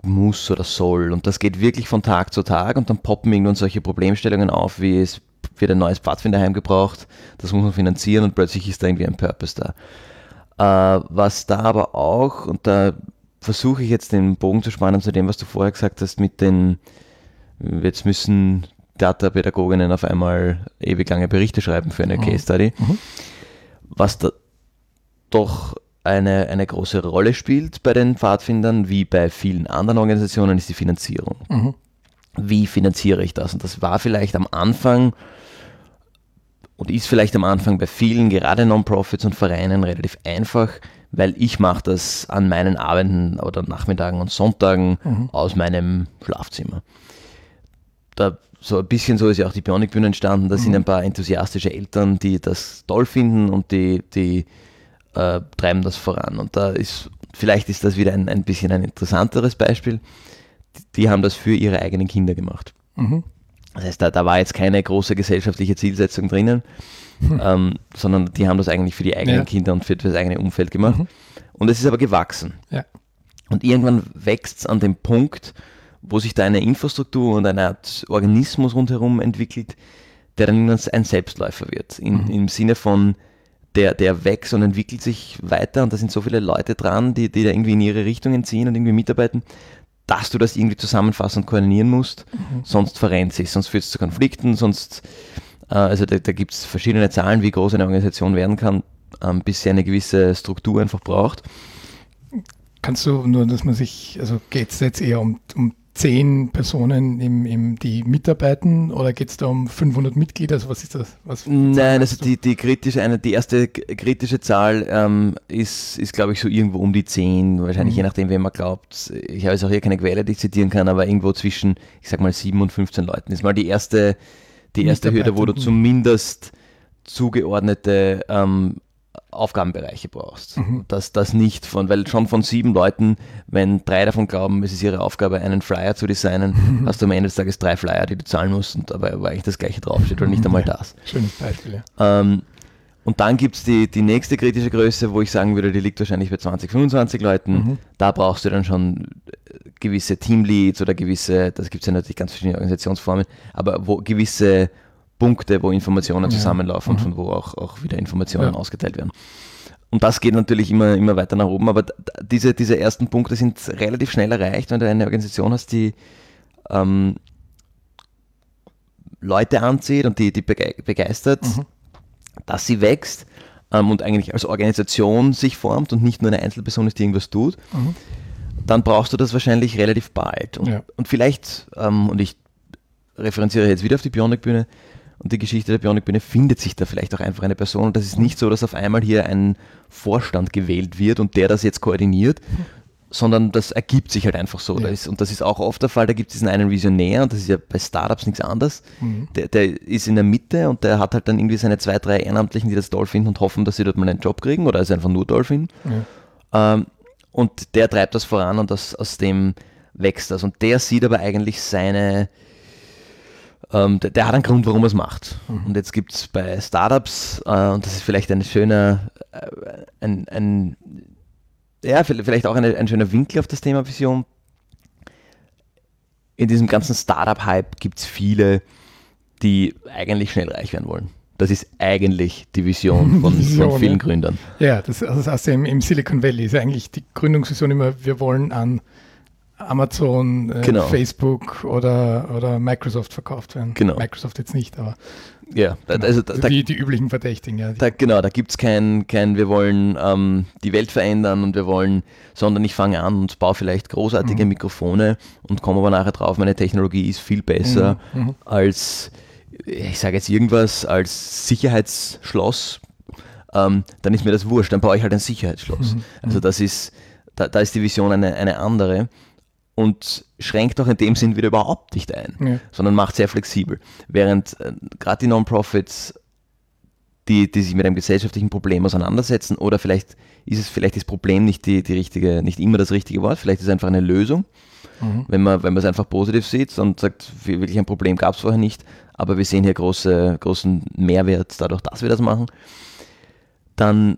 muss oder soll. Und das geht wirklich von Tag zu Tag und dann poppen irgendwann solche Problemstellungen auf, wie es wird ein neues Pfadfinderheim gebraucht, das muss man finanzieren und plötzlich ist da irgendwie ein Purpose da. Äh, was da aber auch, und da versuche ich jetzt den Bogen zu spannen zu dem, was du vorher gesagt hast, mit den, jetzt müssen Data-Pädagoginnen auf einmal ewig lange Berichte schreiben für eine mhm. Case Study. Mhm. Was da doch eine, eine große Rolle spielt bei den Pfadfindern, wie bei vielen anderen Organisationen, ist die Finanzierung. Mhm. Wie finanziere ich das? Und das war vielleicht am Anfang und ist vielleicht am Anfang bei vielen, gerade Non-Profits und Vereinen, relativ einfach, weil ich mache das an meinen Abenden oder Nachmittagen und Sonntagen mhm. aus meinem Schlafzimmer. Da, so ein bisschen so ist ja auch die Bionic-Bühne entstanden. Da mhm. sind ein paar enthusiastische Eltern, die das toll finden und die, die äh, treiben das voran. Und da ist, vielleicht ist das wieder ein, ein bisschen ein interessanteres Beispiel. Die, die haben das für ihre eigenen Kinder gemacht. Mhm. Das heißt, da, da war jetzt keine große gesellschaftliche Zielsetzung drinnen, hm. ähm, sondern die haben das eigentlich für die eigenen ja. Kinder und für das eigene Umfeld gemacht. Mhm. Und es ist aber gewachsen. Ja. Und irgendwann wächst es an dem Punkt, wo sich da eine Infrastruktur und eine Art Organismus rundherum entwickelt, der dann ein Selbstläufer wird. In, mhm. Im Sinne von, der, der wächst und entwickelt sich weiter und da sind so viele Leute dran, die, die da irgendwie in ihre Richtungen ziehen und irgendwie mitarbeiten, dass du das irgendwie zusammenfassen und koordinieren musst, mhm. sonst verrennt sich, sonst führt es zu Konflikten, sonst, äh, also da, da gibt es verschiedene Zahlen, wie groß eine Organisation werden kann, ähm, bis sie eine gewisse Struktur einfach braucht. Kannst du nur, dass man sich, also geht es jetzt eher um, um zehn Personen, im, im, die mitarbeiten oder geht es da um 500 Mitglieder? Also was ist das? Was Nein, also die, die, kritische, eine, die erste kritische Zahl ähm, ist, ist glaube ich, so irgendwo um die zehn, wahrscheinlich mhm. je nachdem, wem man glaubt. Ich habe jetzt auch hier keine Quelle, die ich zitieren kann, aber irgendwo zwischen, ich sag mal, sieben und 15 Leuten ist mal die erste, die erste Hürde, wo du zumindest zugeordnete ähm, Aufgabenbereiche brauchst. Mhm. Dass das nicht von, weil schon von sieben Leuten, wenn drei davon glauben, es ist ihre Aufgabe, einen Flyer zu designen, mhm. hast du am Ende des Tages drei Flyer, die du zahlen musst und dabei weil eigentlich das gleiche draufsteht oder nicht einmal das. Schönes Beispiel, ja. Ähm, und dann gibt es die, die nächste kritische Größe, wo ich sagen würde, die liegt wahrscheinlich bei 20, 25 Leuten. Mhm. Da brauchst du dann schon gewisse Teamleads oder gewisse, das gibt es ja natürlich ganz verschiedene Organisationsformen, aber wo gewisse Punkte, wo Informationen zusammenlaufen und mhm. von wo auch, auch wieder Informationen ausgeteilt werden. Und das geht natürlich immer, immer weiter nach oben, aber diese, diese ersten Punkte sind relativ schnell erreicht, wenn du eine Organisation hast, die ähm, Leute anzieht und die, die begeistert, mhm. dass sie wächst ähm, und eigentlich als Organisation sich formt und nicht nur eine Einzelperson ist, die irgendwas tut, mhm. dann brauchst du das wahrscheinlich relativ bald. Und, ja. und vielleicht, ähm, und ich referenziere jetzt wieder auf die Bionic-Bühne, und die Geschichte der Bionik-Bühne findet sich da vielleicht auch einfach eine Person. Und das ist nicht so, dass auf einmal hier ein Vorstand gewählt wird und der das jetzt koordiniert, sondern das ergibt sich halt einfach so. Ja. Das ist, und das ist auch oft der Fall, da gibt es diesen einen Visionär und das ist ja bei Startups nichts anderes. Mhm. Der, der, ist in der Mitte und der hat halt dann irgendwie seine zwei, drei Ehrenamtlichen, die das toll finden und hoffen, dass sie dort mal einen Job kriegen oder es einfach nur toll finden. Ja. Ähm, und der treibt das voran und das, aus dem wächst das. Und der sieht aber eigentlich seine, ähm, der, der, hat einen Grund, warum er es macht. Mhm. Und jetzt gibt es bei Startups, äh, und das ist vielleicht ein schöner, äh, ein, ein, ja, vielleicht auch eine, ein schöner Winkel auf das Thema Vision. In diesem ganzen Startup-Hype gibt es viele, die eigentlich schnell reich werden wollen. Das ist eigentlich die Vision von, Vision, von vielen ja. Gründern. Ja, das, also das heißt im, im Silicon Valley ist eigentlich die Gründungsvision immer, wir wollen an Amazon, äh, genau. Facebook oder, oder Microsoft verkauft werden. Genau. Microsoft jetzt nicht, aber ja, genau. also da, also die, die üblichen Verdächtigen. Ja. Da, genau, da gibt es kein, kein, wir wollen ähm, die Welt verändern und wir wollen, sondern ich fange an und baue vielleicht großartige mhm. Mikrofone und komme aber nachher drauf, meine Technologie ist viel besser mhm. mhm. als, ich sage jetzt irgendwas, als Sicherheitsschloss. Ähm, dann ist mir das wurscht, dann baue ich halt ein Sicherheitsschloss. Mhm. Also das ist, da, da ist die Vision eine, eine andere und schränkt auch in dem Sinn wieder überhaupt nicht ein, ja. sondern macht sehr flexibel. Während äh, gerade die Non-Profits, die, die sich mit einem gesellschaftlichen Problem auseinandersetzen, oder vielleicht ist es vielleicht das Problem nicht die, die richtige, nicht immer das richtige Wort, vielleicht ist es einfach eine Lösung, mhm. wenn man, wenn man es einfach positiv sieht und sagt, wirklich ein Problem gab es vorher nicht, aber wir sehen hier große, großen Mehrwert dadurch, dass wir das machen, dann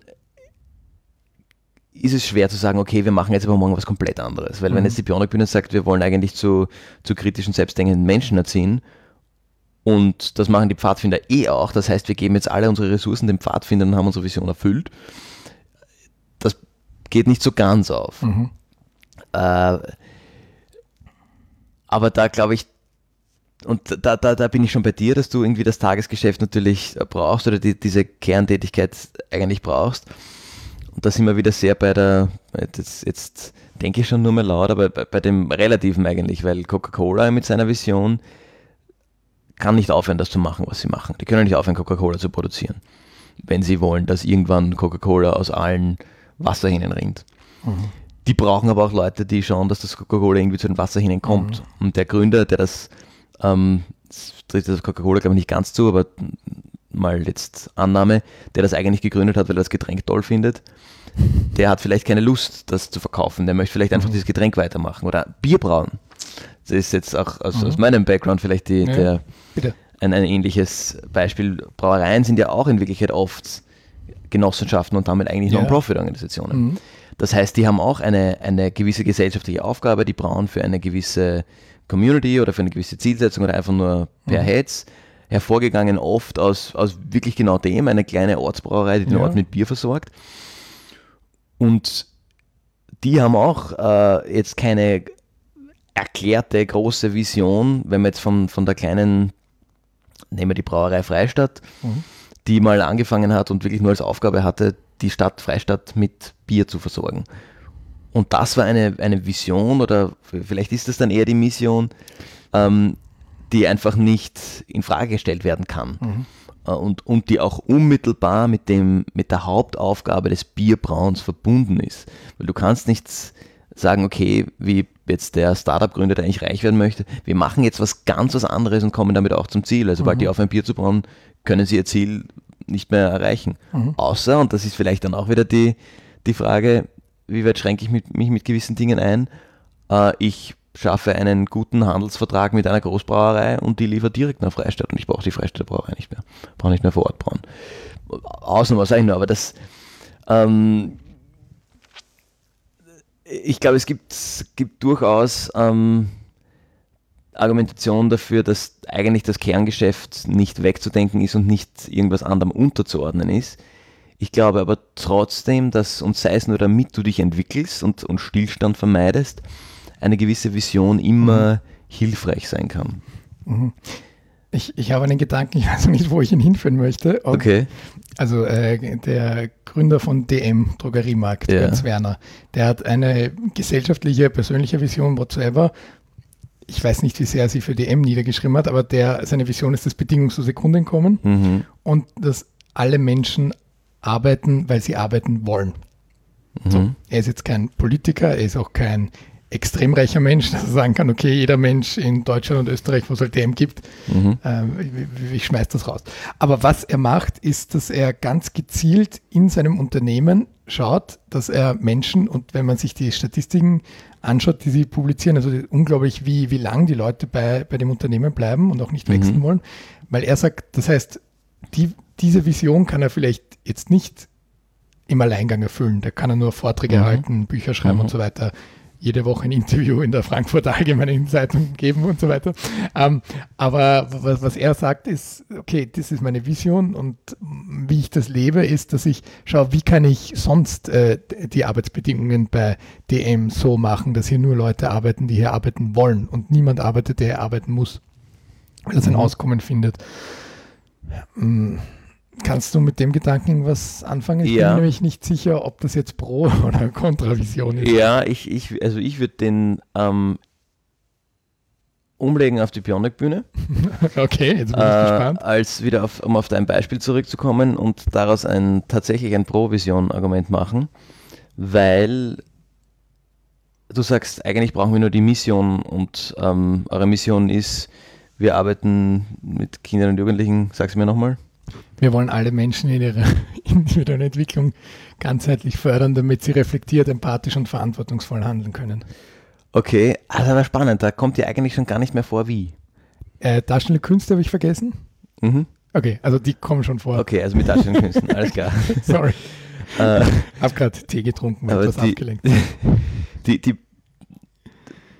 ist es schwer zu sagen, okay, wir machen jetzt aber morgen was komplett anderes. Weil mhm. wenn jetzt die Bionik-Bühne sagt, wir wollen eigentlich zu, zu kritischen, selbstdenkenden Menschen erziehen und das machen die Pfadfinder eh auch, das heißt, wir geben jetzt alle unsere Ressourcen den Pfadfindern und haben unsere Vision erfüllt, das geht nicht so ganz auf. Mhm. Äh, aber da glaube ich, und da, da, da bin ich schon bei dir, dass du irgendwie das Tagesgeschäft natürlich brauchst oder die, diese Kerntätigkeit eigentlich brauchst. Und da sind wir wieder sehr bei der, jetzt, jetzt denke ich schon nur mehr laut, aber bei, bei dem Relativen eigentlich, weil Coca-Cola mit seiner Vision kann nicht aufhören, das zu machen, was sie machen. Die können nicht aufhören, Coca-Cola zu produzieren, wenn sie wollen, dass irgendwann Coca-Cola aus allen Wasserhähnen rinnt. Mhm. Die brauchen aber auch Leute, die schauen, dass das Coca-Cola irgendwie zu den Wasserhähnen kommt. Mhm. Und der Gründer, der das, ähm, das tritt das Coca-Cola glaube ich nicht ganz zu, aber mal jetzt Annahme, der das eigentlich gegründet hat, weil er das Getränk toll findet, der hat vielleicht keine Lust, das zu verkaufen. Der möchte vielleicht einfach mhm. dieses Getränk weitermachen oder Bier brauen. Das ist jetzt auch aus, mhm. aus meinem Background vielleicht die, ja, der, ein, ein ähnliches Beispiel. Brauereien sind ja auch in Wirklichkeit oft Genossenschaften und damit eigentlich ja. Non-Profit-Organisationen. Mhm. Das heißt, die haben auch eine, eine gewisse gesellschaftliche Aufgabe, die brauen für eine gewisse Community oder für eine gewisse Zielsetzung oder einfach nur per mhm. Heads hervorgegangen, oft aus, aus wirklich genau dem, eine kleine Ortsbrauerei, die den ja. Ort mit Bier versorgt. Und die haben auch äh, jetzt keine erklärte große Vision, wenn wir jetzt von, von der kleinen, nehmen wir die Brauerei Freistadt, mhm. die mal angefangen hat und wirklich nur als Aufgabe hatte, die Stadt Freistadt mit Bier zu versorgen. Und das war eine, eine Vision oder vielleicht ist das dann eher die Mission, ähm, die einfach nicht in Frage gestellt werden kann. Mhm. Äh, und, und die auch unmittelbar mit, dem, mit der Hauptaufgabe des Bierbrauens verbunden ist. Weil du kannst nicht sagen, okay, wie jetzt der Startup-Gründer, der eigentlich reich werden möchte, wir machen jetzt was ganz was anderes und kommen damit auch zum Ziel. Also, sobald mhm. die auf ein Bier zu brauen, können sie ihr Ziel nicht mehr erreichen. Mhm. Außer, und das ist vielleicht dann auch wieder die, die Frage, wie weit schränke ich mit, mich mit gewissen Dingen ein? Äh, ich schaffe einen guten Handelsvertrag mit einer Großbrauerei und die liefert direkt nach Freistadt und ich brauche die Freistädter Brauerei nicht mehr. Brauche nicht mehr vor Ort brauen. Ausnahme sage ich nur, aber das ähm, ich glaube, es gibt, gibt durchaus ähm, Argumentation dafür, dass eigentlich das Kerngeschäft nicht wegzudenken ist und nicht irgendwas anderem unterzuordnen ist. Ich glaube aber trotzdem, dass, und sei es nur damit du dich entwickelst und, und Stillstand vermeidest, eine gewisse Vision immer mhm. hilfreich sein kann. Mhm. Ich, ich habe einen Gedanken, ich weiß noch nicht, wo ich ihn hinführen möchte. Und okay. Also äh, der Gründer von DM, Drogeriemarkt, ja. Götz Werner, der hat eine gesellschaftliche, persönliche Vision whatsoever. Ich weiß nicht, wie sehr er sie für DM niedergeschrieben hat, aber der, seine Vision ist das bedingungslose Kundenkommen mhm. und dass alle Menschen arbeiten, weil sie arbeiten wollen. Mhm. So, er ist jetzt kein Politiker, er ist auch kein extrem reicher Mensch, dass er sagen kann, okay, jeder Mensch in Deutschland und Österreich, wo es halt DM gibt, mhm. äh, ich, ich schmeiß das raus. Aber was er macht, ist, dass er ganz gezielt in seinem Unternehmen schaut, dass er Menschen, und wenn man sich die Statistiken anschaut, die sie publizieren, also unglaublich, wie, wie lang die Leute bei, bei dem Unternehmen bleiben und auch nicht wechseln mhm. wollen, weil er sagt, das heißt, die, diese Vision kann er vielleicht jetzt nicht im Alleingang erfüllen. Da kann er nur Vorträge mhm. halten, Bücher schreiben mhm. und so weiter jede Woche ein Interview in der Frankfurter Allgemeinen Zeitung geben und so weiter. Ähm, aber was, was, er sagt ist, okay, das ist meine Vision und wie ich das lebe, ist, dass ich schaue, wie kann ich sonst äh, die Arbeitsbedingungen bei DM so machen, dass hier nur Leute arbeiten, die hier arbeiten wollen und niemand arbeitet, der hier arbeiten muss, weil er sein mhm. Auskommen findet. Ja, mm. Kannst du mit dem Gedanken was anfangen? Ich ja. bin nämlich nicht sicher, ob das jetzt Pro- oder Kontravision ist. Ja, ich, ich, also ich würde den ähm, umlegen auf die Bionic-Bühne. okay, jetzt bin ich äh, gespannt. Als wieder auf, um auf dein Beispiel zurückzukommen und daraus ein tatsächlich ein Pro-Vision-Argument machen, weil du sagst, eigentlich brauchen wir nur die Mission und ähm, eure Mission ist, wir arbeiten mit Kindern und Jugendlichen, sag's mir nochmal. Wir wollen alle Menschen in ihrer individuellen Entwicklung ganzheitlich fördern, damit sie reflektiert, empathisch und verantwortungsvoll handeln können. Okay, also aber spannend, da kommt ja eigentlich schon gar nicht mehr vor, wie. Äh, darstellende Künste habe ich vergessen. Mhm. Okay, also die kommen schon vor. Okay, also mit darstellenden Künsten, alles klar. Sorry. Äh, habe gerade Tee getrunken, etwas die, abgelenkt. Die, die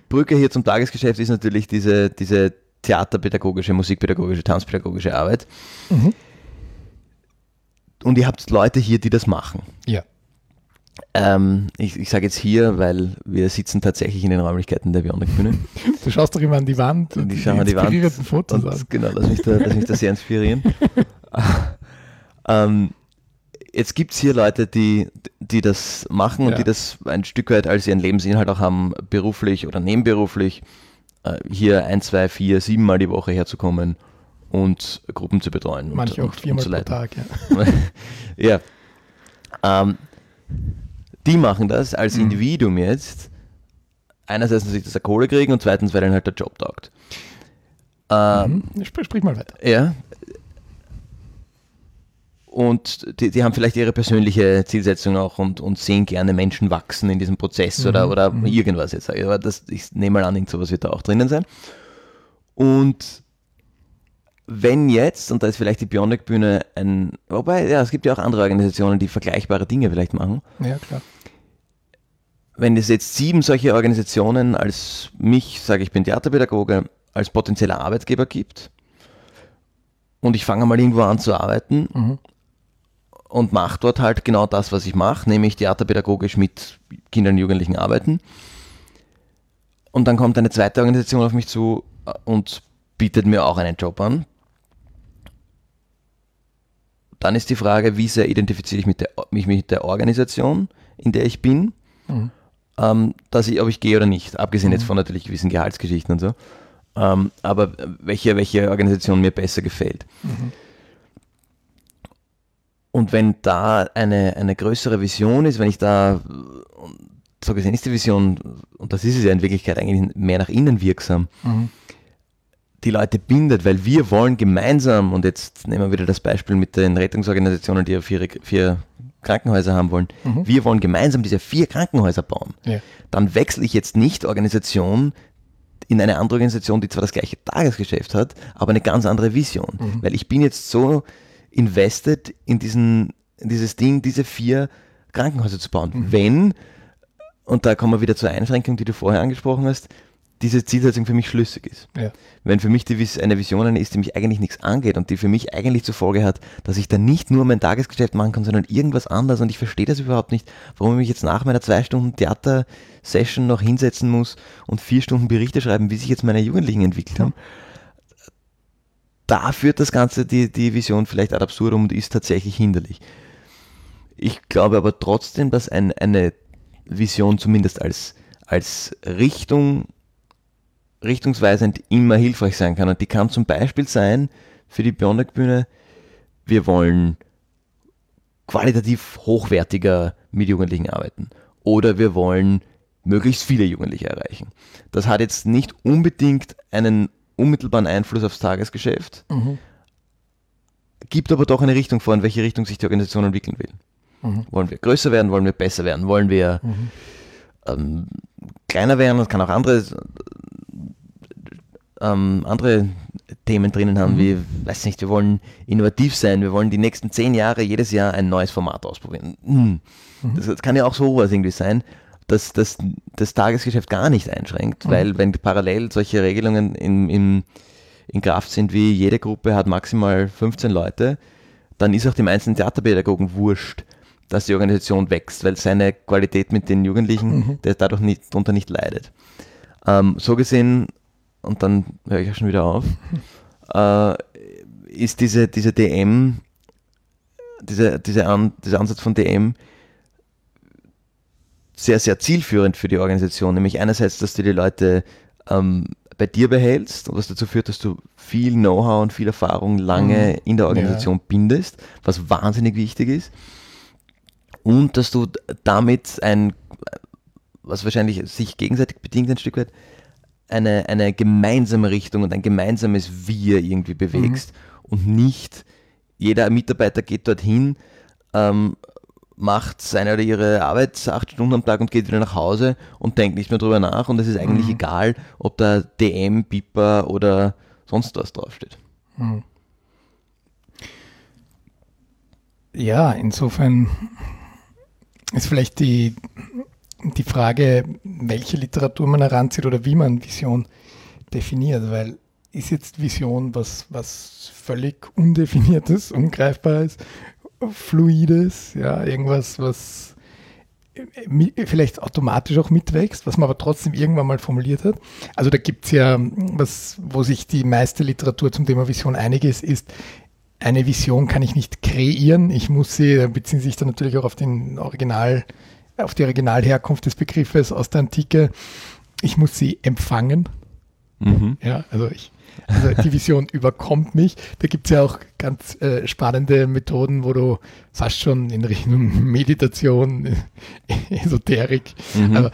Brücke hier zum Tagesgeschäft ist natürlich diese, diese theaterpädagogische, musikpädagogische, tanzpädagogische Arbeit. Mhm und ihr habt Leute hier, die das machen. Ja. Ähm, ich, ich sage jetzt hier, weil wir sitzen tatsächlich in den Räumlichkeiten der Bionic-Bühne. Du schaust doch immer an die Wand und ich schaue an die Wand. Fotos und, an. Genau, lass mich, da, lass mich da sehr inspirieren. ähm, jetzt gibt es hier Leute, die, die das machen und ja. die das ein Stück weit als ihren Lebensinhalt auch haben, beruflich oder nebenberuflich, äh, hier ein, zwei, vier, sieben Mal die Woche herzukommen und Gruppen zu betreuen. Manche und, auch viermal pro Tag, ja. ja. Ähm, die machen das als mhm. Individuum jetzt. Einerseits dass sie Kohle kriegen und zweitens, weil ihnen halt der Job taugt. Ähm, mhm. sprich, sprich, mal weiter. Ja. Und die, die, haben vielleicht ihre persönliche Zielsetzung auch und, und sehen gerne Menschen wachsen in diesem Prozess mhm. oder, oder mhm. irgendwas jetzt. Aber das, ich nehme mal an, irgend sowas wird da auch drinnen sein. Und wenn jetzt, und da ist vielleicht die Bionic-Bühne ein, wobei, ja, es gibt ja auch andere Organisationen, die vergleichbare Dinge vielleicht machen. Ja, klar. Wenn es jetzt sieben solche Organisationen als mich, sage ich bin Theaterpädagoge, als potenzieller Arbeitgeber gibt und ich fange mal irgendwo an zu arbeiten mhm. und mache dort halt genau das, was ich mache, nämlich theaterpädagogisch mit Kindern und Jugendlichen arbeiten. Und dann kommt eine zweite Organisation auf mich zu und bietet mir auch einen Job an, dann ist die Frage, wie sehr identifiziere ich mit der, mich mit der Organisation, in der ich bin. Mhm. ähm, dass ich, ob ich gehe oder nicht, abgesehen mhm. jetzt von natürlich gewissen Gehaltsgeschichten und so. Ähm, aber welche, welche Organisation mir besser gefällt. Mhm. Und wenn da eine, eine größere Vision ist, wenn ich da, so gesehen ist die Vision, und das ist es ja in Wirklichkeit eigentlich mehr nach innen wirksam, mhm. Die Leute bindet, weil wir wollen gemeinsam, und jetzt nehmen wir wieder das Beispiel mit den Rettungsorganisationen, die ja vier, vier Krankenhäuser haben wollen, mhm. wir wollen gemeinsam diese vier Krankenhäuser bauen. Ja. Dann wechsle ich jetzt nicht Organisation in eine andere Organisation, die zwar das gleiche Tagesgeschäft hat, aber eine ganz andere Vision. Mhm. Weil ich bin jetzt so invested in, diesen, in dieses Ding, diese vier Krankenhäuser zu bauen. Mhm. Wenn, und da kommen wir wieder zur Einschränkung, die du vorher angesprochen hast, diese Zielsetzung für mich schlüssig ist. Ja. Wenn für mich die, eine Vision eine ist, die mich eigentlich nichts angeht und die für mich eigentlich zur Folge hat, dass ich dann nicht nur mein Tagesgeschäft machen kann, sondern irgendwas anderes und ich verstehe das überhaupt nicht, warum ich mich jetzt nach meiner zwei Stunden Theater-Session noch hinsetzen muss und vier Stunden Berichte schreiben, wie sich jetzt meine Jugendlichen entwickelt haben da führt das Ganze, die, die Vision vielleicht ad absurdum und ist tatsächlich hinderlich. Ich glaube aber trotzdem, dass ein, eine Vision zumindest als, als Richtung, richtungsweisend immer hilfreich sein kann. Und die kann zum Beispiel sein für die Bionic-Bühne, wir wollen qualitativ hochwertiger mit Jugendlichen arbeiten. Oder wir wollen möglichst viele Jugendliche erreichen. Das hat jetzt nicht unbedingt einen unmittelbaren Einfluss aufs Tagesgeschäft, mhm. gibt aber doch eine Richtung vor, in welche Richtung sich die Organisation entwickeln will. Mhm. Wollen wir größer werden, wollen wir besser werden, wollen wir mhm. ähm, kleiner werden, das kann auch andere, ähm, andere Themen drinnen haben, mhm. wie, weiß nicht, wir wollen innovativ sein, wir wollen die nächsten zehn Jahre jedes Jahr ein neues Format ausprobieren. Mhm. Mhm. Das, das, kann ja auch sowas irgendwie sein das, das, das Tagesgeschäft gar nicht einschränkt, mhm. weil wenn parallel solche Regelungen in, in, in Kraft sind, wie jede Gruppe hat maximal 15 Leute, dann ist auch dem einzelnen Theaterpädagogen wurscht, dass die Organisation wächst, weil seine Qualität mit den Jugendlichen, mhm. der dadurch nicht, darunter nicht leidet. Ähm, so gesehen, und dann höre ich auch schon wieder auf, äh, ist diese, diese DM, diese, diese An, dieser Ansatz von DM sehr, sehr zielführend für die Organisation. Nämlich einerseits, dass du die Leute ähm, bei dir behältst und was dazu führt, dass du viel Know-how und viel Erfahrung lange mhm. in der Organisation ja. bindest, was wahnsinnig wichtig ist. Und dass du damit ein, was wahrscheinlich sich gegenseitig bedingt ein Stück weit, eine, eine gemeinsame Richtung und ein gemeinsames Wir irgendwie bewegst mhm. und nicht jeder Mitarbeiter geht dorthin, ähm, macht seine oder ihre Arbeit acht Stunden am Tag und geht wieder nach Hause und denkt nicht mehr drüber nach und es ist eigentlich mhm. egal, ob da DM, Piper oder sonst was draufsteht. Mhm. Ja, insofern ist vielleicht die, die Frage, welche Literatur man heranzieht oder wie man Vision definiert, weil ist jetzt Vision was, was völlig undefiniertes, ungreifbares Fluides, ja, irgendwas, was vielleicht automatisch auch mitwächst, was man aber trotzdem irgendwann mal formuliert hat. Also da gibt es ja, was, wo sich die meiste Literatur zum Thema Vision einig ist, ist, eine Vision kann ich nicht kreieren. Ich muss sie, da beziehen sich dann natürlich auch auf den Original, auf die Originalherkunft des Begriffes aus der Antike. Ich muss sie empfangen. Mhm. Ja, also ich also die Vision überkommt mich. Da gibt es ja auch ganz äh, spannende Methoden, wo du fast schon in Richtung Meditation, Esoterik, mhm. aber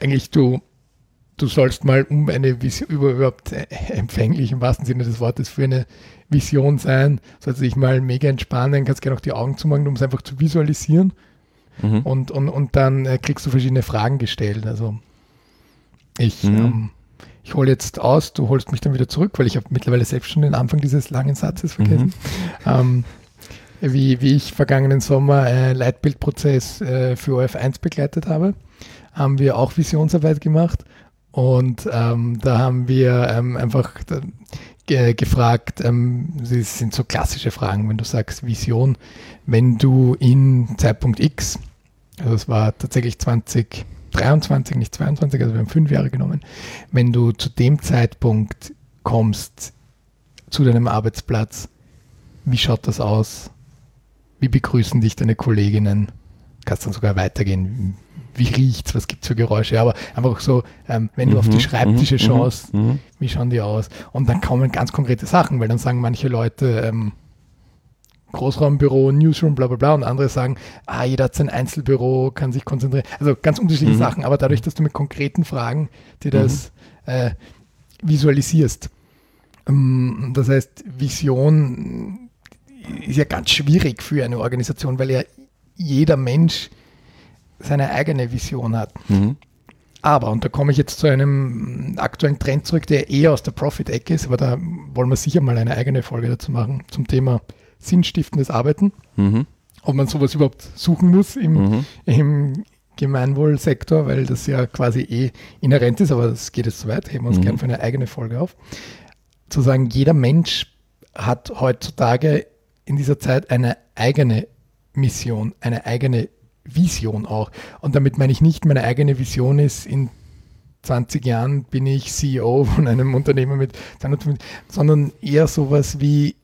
eigentlich du, du sollst mal um eine Vision, überhaupt äh, empfänglich im wahrsten Sinne des Wortes für eine Vision sein, sollst du dich mal mega entspannen, kannst gerne auch die Augen zumachen, um es einfach zu visualisieren. Mhm. Und, und, und dann äh, kriegst du verschiedene Fragen gestellt. Also ich mhm. ähm, ich hole jetzt aus, du holst mich dann wieder zurück, weil ich habe mittlerweile selbst schon den Anfang dieses langen Satzes vergessen. Mhm. Ähm, wie, wie ich vergangenen Sommer einen Leitbildprozess äh, für OF1 begleitet habe, haben wir auch Visionsarbeit gemacht und ähm, da haben wir ähm, einfach ge gefragt, ähm, das sind so klassische Fragen, wenn du sagst Vision, wenn du in Zeitpunkt X, also es war tatsächlich 20, 23, nicht 22, also wir haben fünf Jahre genommen, wenn du zu dem Zeitpunkt kommst zu deinem Arbeitsplatz, wie schaut das aus? Wie begrüßen dich deine Kolleginnen? Kannst dann sogar weitergehen. Wie riecht's, was gibt's für Geräusche? Aber einfach so, ähm, wenn du auf die mhm, Schreibtische mhm, schaust, mhm. wie schauen die aus? Und dann kommen ganz konkrete Sachen, weil dann sagen manche Leute, ähm, Großraumbüro, Newsroom, bla bla bla und andere sagen, ah, jeder hat sein Einzelbüro, kann sich konzentrieren. Also ganz unterschiedliche mhm. Sachen, aber dadurch, dass du mit konkreten Fragen dir das mhm. äh, visualisierst. Ähm, das heißt, Vision ist ja ganz schwierig für eine Organisation, weil ja jeder Mensch seine eigene Vision hat. Mhm. Aber, und da komme ich jetzt zu einem aktuellen Trend zurück, der eher aus der Profit-Ecke ist, aber da wollen wir sicher mal eine eigene Folge dazu machen, zum Thema sinnstiftendes Arbeiten. Mhm. Ob man sowas überhaupt suchen muss im, mhm. im Gemeinwohlsektor, weil das ja quasi eh inhärent ist, aber das geht jetzt zu weit, heben wir uns mhm. gern für eine eigene Folge auf. Zu sagen, jeder Mensch hat heutzutage in dieser Zeit eine eigene Mission, eine eigene Vision auch. Und damit meine ich nicht, meine eigene Vision ist, in 20 Jahren bin ich CEO von einem Unternehmen mit, sondern eher sowas wie,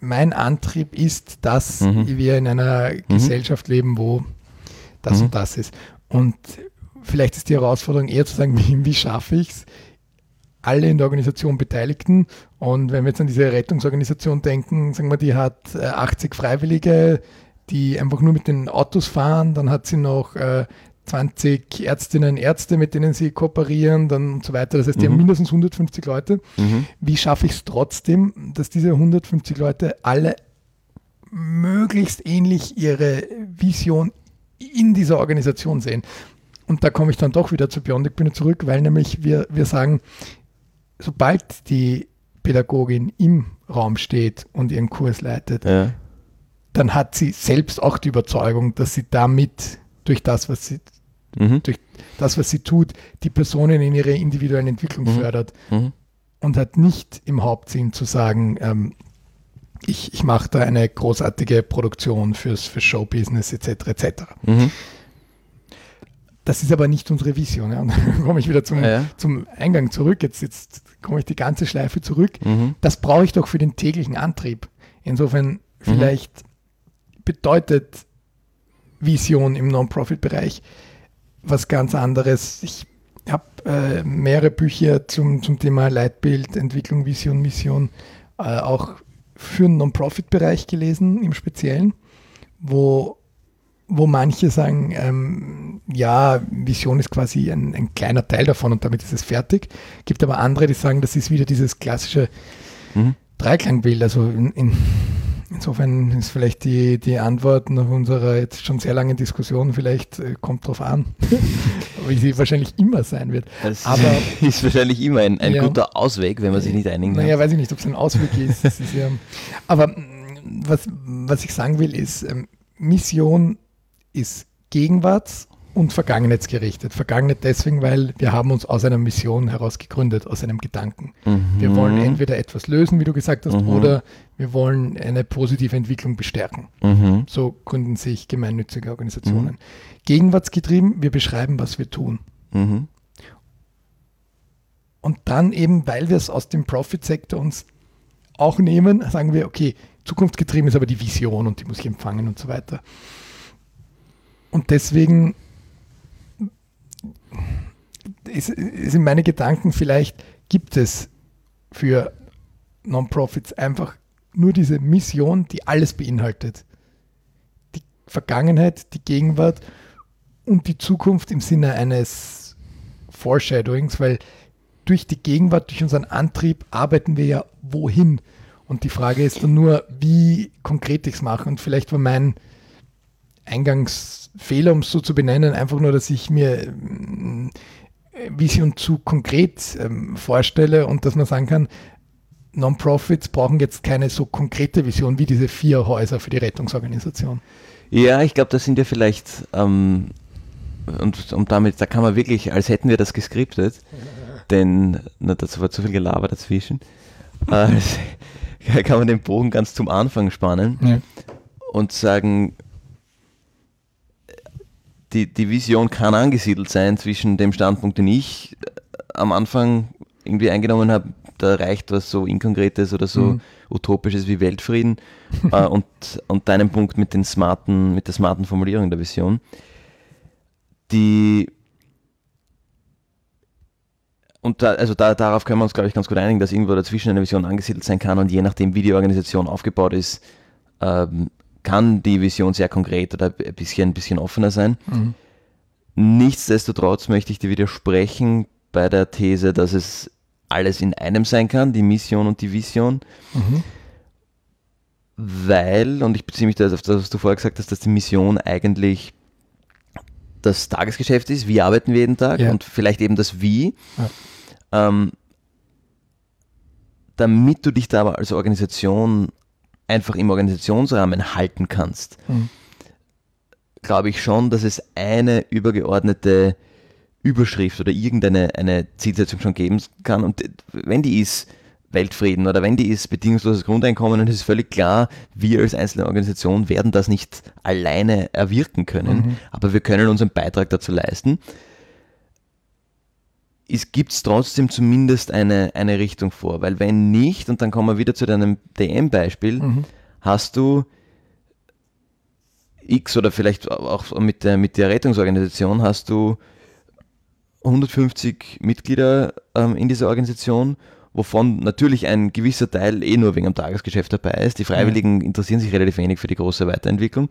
mein Antrieb ist, dass mhm. wir in einer mhm. Gesellschaft leben, wo das mhm. und das ist. Und vielleicht ist die Herausforderung eher zu sagen, wie, wie schaffe ich es, alle in der Organisation Beteiligten. Und wenn wir jetzt an diese Rettungsorganisation denken, sagen wir, die hat 80 äh, Freiwillige, die einfach nur mit den Autos fahren, dann hat sie noch äh, 20 Ärztinnen, Ärzte, mit denen sie kooperieren, dann und so weiter. Das heißt, die mhm. haben mindestens 150 Leute. Mhm. Wie schaffe ich es trotzdem, dass diese 150 Leute alle möglichst ähnlich ihre Vision in dieser Organisation sehen? Und da komme ich dann doch wieder zur Biondic-Bühne zurück, weil nämlich wir, wir sagen, sobald die Pädagogin im Raum steht und ihren Kurs leitet, ja. dann hat sie selbst auch die Überzeugung, dass sie damit durch das, was sie mhm. durch das, was sie tut, die Personen in ihrer individuellen Entwicklung mhm. fördert mhm. und hat nicht im Hauptsinn zu sagen, ähm, ich, ich mache da eine großartige Produktion fürs, für Showbusiness etc. etc. Mhm. Das ist aber nicht unsere Vision. Ja. Und dann komme ich wieder zum, ja. zum Eingang zurück. Jetzt, jetzt komme ich die ganze Schleife zurück. Mhm. Das brauche ich doch für den täglichen Antrieb. Insofern mhm. vielleicht bedeutet Vision im Non-Profit-Bereich was ganz anderes. Ich habe äh, mehrere Bücher zum, zum Thema Leitbild, Entwicklung, Vision, Mission, äh, auch für den Non-Profit-Bereich gelesen im Speziellen, wo, wo manche sagen, ähm, ja, Vision ist quasi ein, ein, kleiner Teil davon und damit ist es fertig. Gibt aber andere, die sagen, das ist wieder dieses klassische mhm. Dreiklangbild. Also in, in Insofern ist vielleicht die, die Antwort nach unserer jetzt schon sehr langen Diskussion, vielleicht äh, kommt drauf an, wie sie wahrscheinlich immer sein wird. Das Aber, ist wahrscheinlich immer ein, ein ja, guter Ausweg, wenn man sich nicht einigen kann. Naja, weiß ich nicht, ob es ein Ausweg ist. ist ja, aber was, was ich sagen will, ist, ähm, Mission ist Gegenwarts- und vergangenheitsgerichtet. Vergangenheit deswegen, weil wir haben uns aus einer Mission heraus gegründet, aus einem Gedanken. Mhm. Wir wollen entweder etwas lösen, wie du gesagt hast, mhm. oder wir wollen eine positive Entwicklung bestärken. Mhm. So gründen sich gemeinnützige Organisationen. Mhm. Gegenwartsgetrieben, wir beschreiben, was wir tun. Mhm. Und dann eben, weil wir es aus dem Profit-Sektor uns auch nehmen, sagen wir, okay, zukunftsgetrieben ist aber die Vision und die muss ich empfangen und so weiter. Und deswegen sind meine Gedanken, vielleicht gibt es für Non-Profits einfach nur diese Mission, die alles beinhaltet. Die Vergangenheit, die Gegenwart und die Zukunft im Sinne eines Foreshadowings, weil durch die Gegenwart, durch unseren Antrieb arbeiten wir ja wohin. Und die Frage ist dann nur, wie konkret ich es mache. Und vielleicht war mein Eingangsfehler, um es so zu benennen, einfach nur, dass ich mir Vision zu konkret ähm, vorstelle und dass man sagen kann, Non-Profits brauchen jetzt keine so konkrete Vision wie diese vier Häuser für die Rettungsorganisation. Ja, ich glaube, das sind ja vielleicht, ähm, und, und damit, da kann man wirklich, als hätten wir das geskriptet, denn na, dazu war zu viel Gelaber dazwischen, äh, kann man den Bogen ganz zum Anfang spannen ja. und sagen, die, die Vision kann angesiedelt sein zwischen dem Standpunkt, den ich äh, am Anfang irgendwie eingenommen habe, da reicht was so Inkonkretes oder so mhm. Utopisches wie Weltfrieden äh, und, und deinen Punkt mit den smarten, mit der smarten Formulierung der Vision. Die und da, also da, darauf können wir uns, glaube ich, ganz gut einigen, dass irgendwo dazwischen eine Vision angesiedelt sein kann und je nachdem, wie die Organisation aufgebaut ist, ähm, kann die Vision sehr konkret oder ein bisschen, ein bisschen offener sein. Mhm. Nichtsdestotrotz möchte ich dir widersprechen bei der These, dass es alles in einem sein kann, die Mission und die Vision. Mhm. Weil, und ich beziehe mich da auf das, was du vorher gesagt hast, dass die Mission eigentlich das Tagesgeschäft ist, wie arbeiten wir jeden Tag ja. und vielleicht eben das Wie. Ja. Ähm, damit du dich da aber als Organisation einfach im Organisationsrahmen halten kannst, mhm. glaube ich schon, dass es eine übergeordnete Überschrift oder irgendeine eine Zielsetzung schon geben kann. Und wenn die ist Weltfrieden oder wenn die ist bedingungsloses Grundeinkommen, dann ist es völlig klar, wir als einzelne Organisation werden das nicht alleine erwirken können, mhm. aber wir können unseren Beitrag dazu leisten es gibt trotzdem zumindest eine, eine Richtung vor, weil wenn nicht, und dann kommen wir wieder zu deinem DM-Beispiel, mhm. hast du X oder vielleicht auch mit der, mit der Rettungsorganisation hast du 150 Mitglieder ähm, in dieser Organisation, wovon natürlich ein gewisser Teil eh nur wegen dem Tagesgeschäft dabei ist. Die Freiwilligen mhm. interessieren sich relativ wenig für die große Weiterentwicklung.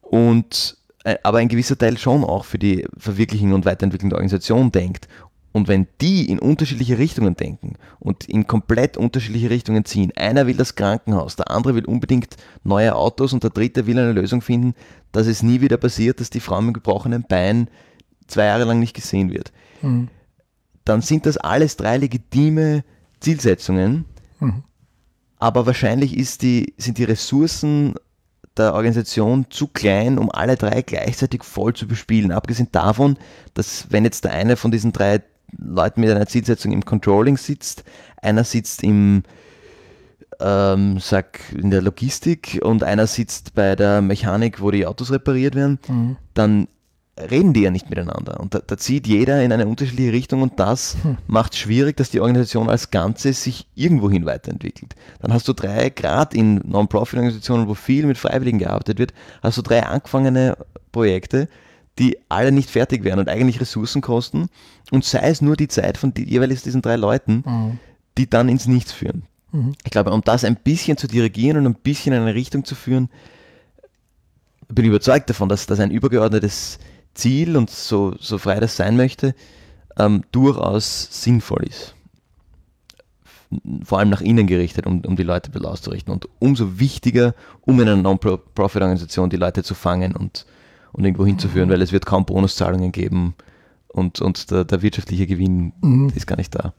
Und aber ein gewisser Teil schon auch für die Verwirklichung und Weiterentwicklung der Organisation denkt. Und wenn die in unterschiedliche Richtungen denken und in komplett unterschiedliche Richtungen ziehen, einer will das Krankenhaus, der andere will unbedingt neue Autos und der dritte will eine Lösung finden, dass es nie wieder passiert, dass die Frau mit gebrochenen Bein zwei Jahre lang nicht gesehen wird, mhm. dann sind das alles drei legitime Zielsetzungen. Mhm. Aber wahrscheinlich die, sind die Ressourcen der Organisation zu klein, um alle drei gleichzeitig voll zu bespielen. Abgesehen davon, dass wenn jetzt der eine von diesen drei Leuten mit einer Zielsetzung im Controlling sitzt, einer sitzt im ähm, sag in der Logistik und einer sitzt bei der Mechanik, wo die Autos repariert werden, mhm. dann reden die ja nicht miteinander. Und da, da, zieht jeder in eine unterschiedliche Richtung und das hm. macht es schwierig, dass die Organisation als Ganzes sich irgendwohin weiterentwickelt. Dann hast du drei, gerade in Non-Profit-Organisationen, wo viel mit Freiwilligen gearbeitet wird, hast du drei angefangene Projekte, die alle nicht fertig werden und eigentlich Ressourcen kosten und sei es nur die Zeit von die, jeweils diesen drei Leuten, mhm. die dann ins Nichts führen. Mhm. Ich glaube, um das ein bisschen zu dirigieren und ein bisschen in eine Richtung zu führen, bin ich überzeugt davon, dass das ein übergeordnetes Ziel und so, so frei das sein möchte, ähm, durchaus sinnvoll ist. Vor allem nach innen gerichtet, um, um die Leute auszurichten. Und umso wichtiger, um in einer Non-Profit-Organisation die Leute zu fangen und, und irgendwo hinzuführen, weil es wird kaum Bonuszahlungen geben und, und der, der wirtschaftliche Gewinn mhm. ist gar nicht da.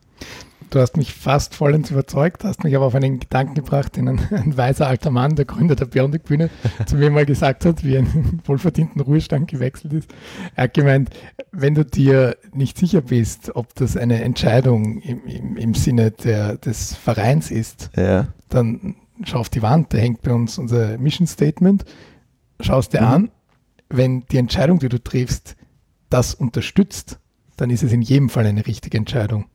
Du hast mich fast vollends überzeugt, hast mich aber auf einen Gedanken gebracht, den ein, ein weiser alter Mann, der Gründer der Beyondic-Bühne, zu mir mal gesagt hat, wie er in einen wohlverdienten Ruhestand gewechselt ist. Er hat gemeint, wenn du dir nicht sicher bist, ob das eine Entscheidung im, im, im Sinne der, des Vereins ist, ja. dann schau auf die Wand, da hängt bei uns unser Mission Statement, schau es dir mhm. an. Wenn die Entscheidung, die du triffst, das unterstützt, dann ist es in jedem Fall eine richtige Entscheidung.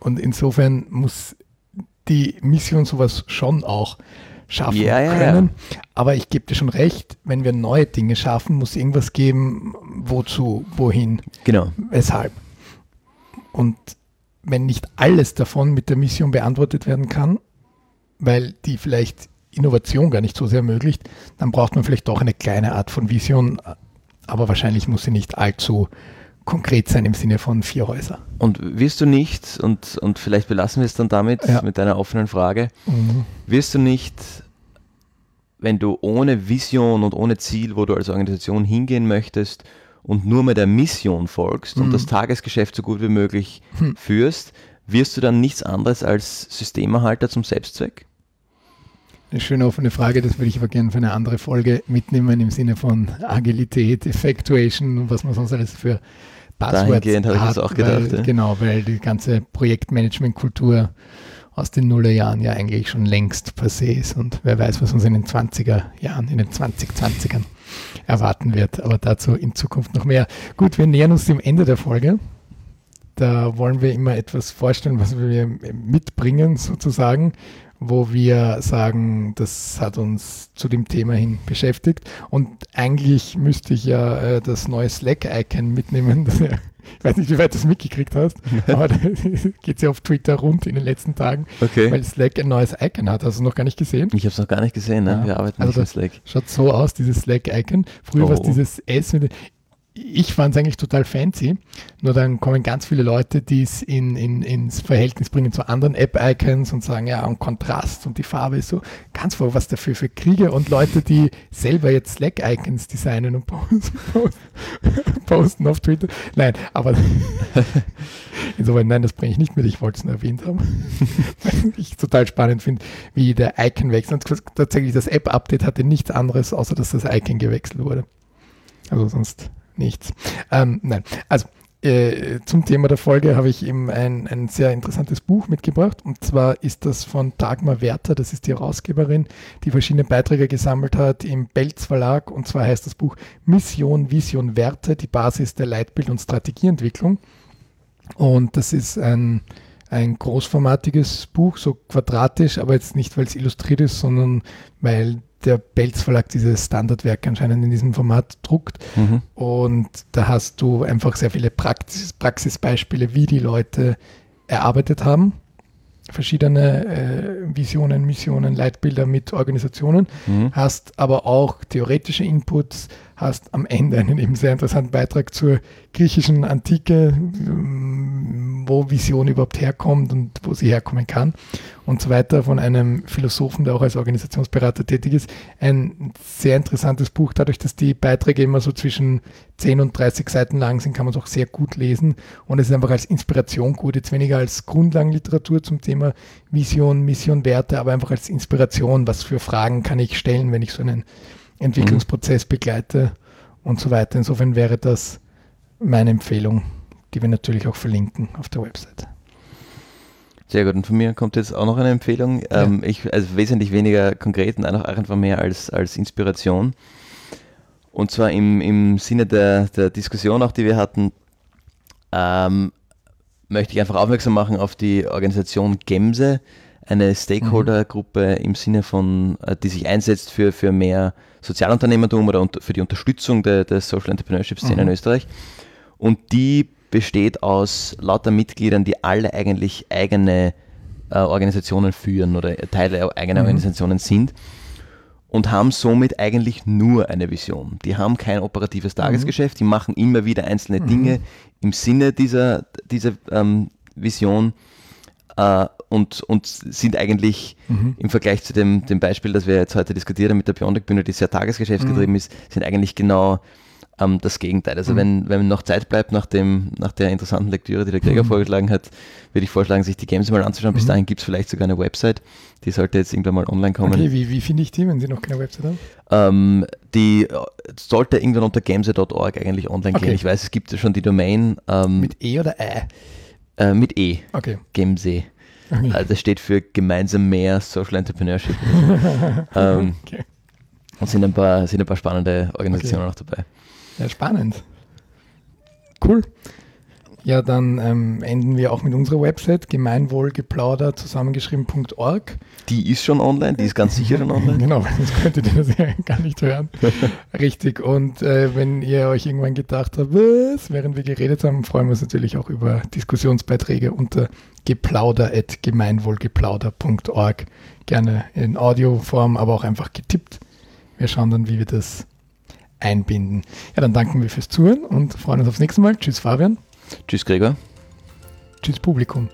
Und insofern muss die Mission sowas schon auch schaffen ja, ja, können. Ja. Aber ich gebe dir schon recht, wenn wir neue Dinge schaffen, muss irgendwas geben, wozu, wohin, genau. weshalb. Und wenn nicht alles davon mit der Mission beantwortet werden kann, weil die vielleicht Innovation gar nicht so sehr ermöglicht, dann braucht man vielleicht doch eine kleine Art von Vision, aber wahrscheinlich muss sie nicht allzu konkret sein im Sinne von vier Häuser. Und wirst du nicht, und, und vielleicht belassen wir es dann damit, ja. mit deiner offenen Frage, mhm. wirst du nicht, wenn du ohne Vision und ohne Ziel, wo du als Organisation hingehen möchtest und nur mit der Mission folgst mhm. und das Tagesgeschäft so gut wie möglich mhm. führst, wirst du dann nichts anderes als Systemerhalter zum Selbstzweck? Eine schöne offene Frage, das würde ich aber gerne für eine andere Folge mitnehmen im Sinne von Agilität, Effectuation und was man sonst alles für Dahingehend habe ich das auch gedacht. Weil, ja. Genau, weil die ganze Projektmanagement-Kultur aus den Nullerjahren ja eigentlich schon längst passé ist und wer weiß, was uns in den 20er Jahren, in den 2020ern erwarten wird. Aber dazu in Zukunft noch mehr. Gut, wir nähern uns dem Ende der Folge. da wollen wir immer etwas vorstellen, was wir mitbringen sozusagen, wo wir sagen, das hat uns zu dem Thema hin beschäftigt. Und eigentlich müsste ich ja äh, das neue Slack-Icon mitnehmen. Das, ich weiß nicht, wie weit du es mitgekriegt hast, aber da geht ja auf Twitter rund in den letzten Tagen, okay. weil Slack ein neues Icon hat. Hast du noch gar nicht gesehen? Ich habe es noch gar nicht gesehen, ne? Ja. wir arbeiten also nicht mit Slack. Schaut so aus, dieses Slack-Icon. Früher oh. war es dieses S mit ich fand es eigentlich total fancy, nur dann kommen ganz viele Leute, die es in, in, ins Verhältnis bringen zu anderen App-Icons und sagen, ja, und Kontrast und die Farbe ist so ganz vor, was dafür für Kriege und Leute, die selber jetzt Slack-Icons designen und posten, posten auf Twitter. Nein, aber insofern, nein, das bringe ich nicht mit, ich wollte es nur erwähnt haben. weil ich total spannend finde, wie der Icon wechselt. Und tatsächlich, das App-Update hatte nichts anderes, außer dass das Icon gewechselt wurde. Also sonst nichts. Ähm, nein, also äh, zum Thema der Folge habe ich eben ein, ein sehr interessantes Buch mitgebracht. Und zwar ist das von Dagmar Werther, das ist die Herausgeberin, die verschiedene Beiträge gesammelt hat im Belz Verlag. Und zwar heißt das Buch Mission, Vision, Werte, die Basis der Leitbild- und Strategieentwicklung. Und das ist ein, ein großformatiges Buch, so quadratisch, aber jetzt nicht, weil es illustriert ist, sondern weil der Belz Verlag dieses Standardwerk anscheinend in diesem Format druckt. Mhm. Und da hast du einfach sehr viele Praxis, Praxisbeispiele, wie die Leute erarbeitet haben. Verschiedene äh, Visionen, Missionen, Leitbilder mit Organisationen. Mhm. Hast aber auch theoretische Inputs, hast am Ende einen eben sehr interessanten Beitrag zur griechischen Antike, wo Vision überhaupt herkommt und wo sie herkommen kann. Und so weiter von einem Philosophen, der auch als Organisationsberater tätig ist. Ein sehr interessantes Buch, dadurch, dass die Beiträge immer so zwischen 10 und 30 Seiten lang sind, kann man es auch sehr gut lesen. Und es ist einfach als Inspiration gut, jetzt weniger als Grundlagenliteratur zum Thema Vision, Mission, Werte, aber einfach als Inspiration, was für Fragen kann ich stellen, wenn ich so einen Entwicklungsprozess begleite und so weiter. Insofern wäre das meine Empfehlung, die wir natürlich auch verlinken auf der Website. Sehr gut. Und von mir kommt jetzt auch noch eine Empfehlung. Ja. Ähm, ich, also wesentlich weniger konkret und einfach mehr als, als Inspiration. Und zwar im, im Sinne der, der Diskussion, auch die wir hatten, ähm, möchte ich einfach aufmerksam machen auf die Organisation Gemse, eine Stakeholdergruppe im Sinne von, äh, die sich einsetzt für, für mehr Sozialunternehmertum oder für die Unterstützung der, der Social Entrepreneurship-Szene mhm. in Österreich. Und die besteht aus lauter Mitgliedern, die alle eigentlich eigene äh, Organisationen führen oder Teile eigener mhm. Organisationen sind und haben somit eigentlich nur eine Vision. Die haben kein operatives mhm. Tagesgeschäft, mhm. die machen immer wieder einzelne mhm. Dinge im Sinne dieser, dieser ähm, Vision äh, und, und sind eigentlich mhm. im Vergleich zu dem, dem Beispiel, das wir jetzt heute diskutiert haben mit der Bionic-Bühne, die sehr tagesgeschäftsgetrieben mhm. ist, sind eigentlich genau ähm, das Gegenteil. Also mhm. wenn, wenn noch Zeit bleibt nach, dem, nach der interessanten Lektüre, die der Gregor mhm. vorgeschlagen hat, würde ich vorschlagen, sich die Games mal anzuschauen. Bis mhm. dahin gibt es vielleicht sogar eine Website, die sollte jetzt irgendwann mal online kommen. Okay, wie, wie finde ich die, wenn sie noch keine Website haben? Ähm, die äh, sollte irgendwann unter gamese.org eigentlich online okay. gehen. Ich weiß, es gibt ja schon die Domain. Ähm, mit E oder Ä? Äh, mit E. Okay. Gamese. Okay. Also das steht für gemeinsam mehr Social Entrepreneurship. ähm, okay. Und sind ein paar, sind ein paar spannende Organisationen okay. noch dabei. Ja, spannend. Cool. Ja, dann ähm, enden wir auch mit unserer Website gemeinwohlgeplauder zusammengeschrieben.org. Die ist schon online, die ist ganz sicher schon online. genau, sonst könntet ihr das ja gar nicht hören. Richtig. Und äh, wenn ihr euch irgendwann gedacht habt, was, während wir geredet haben, freuen wir uns natürlich auch über Diskussionsbeiträge unter geplauder.gemeinwohlgeplauder.org. Gerne in Audioform, aber auch einfach getippt. Wir schauen dann, wie wir das einbinden. Ja, dann danken wir fürs Zuhören und freuen uns aufs nächste Mal. Tschüss, Fabian. Tschüss, Gregor. Tschüss, Publikum.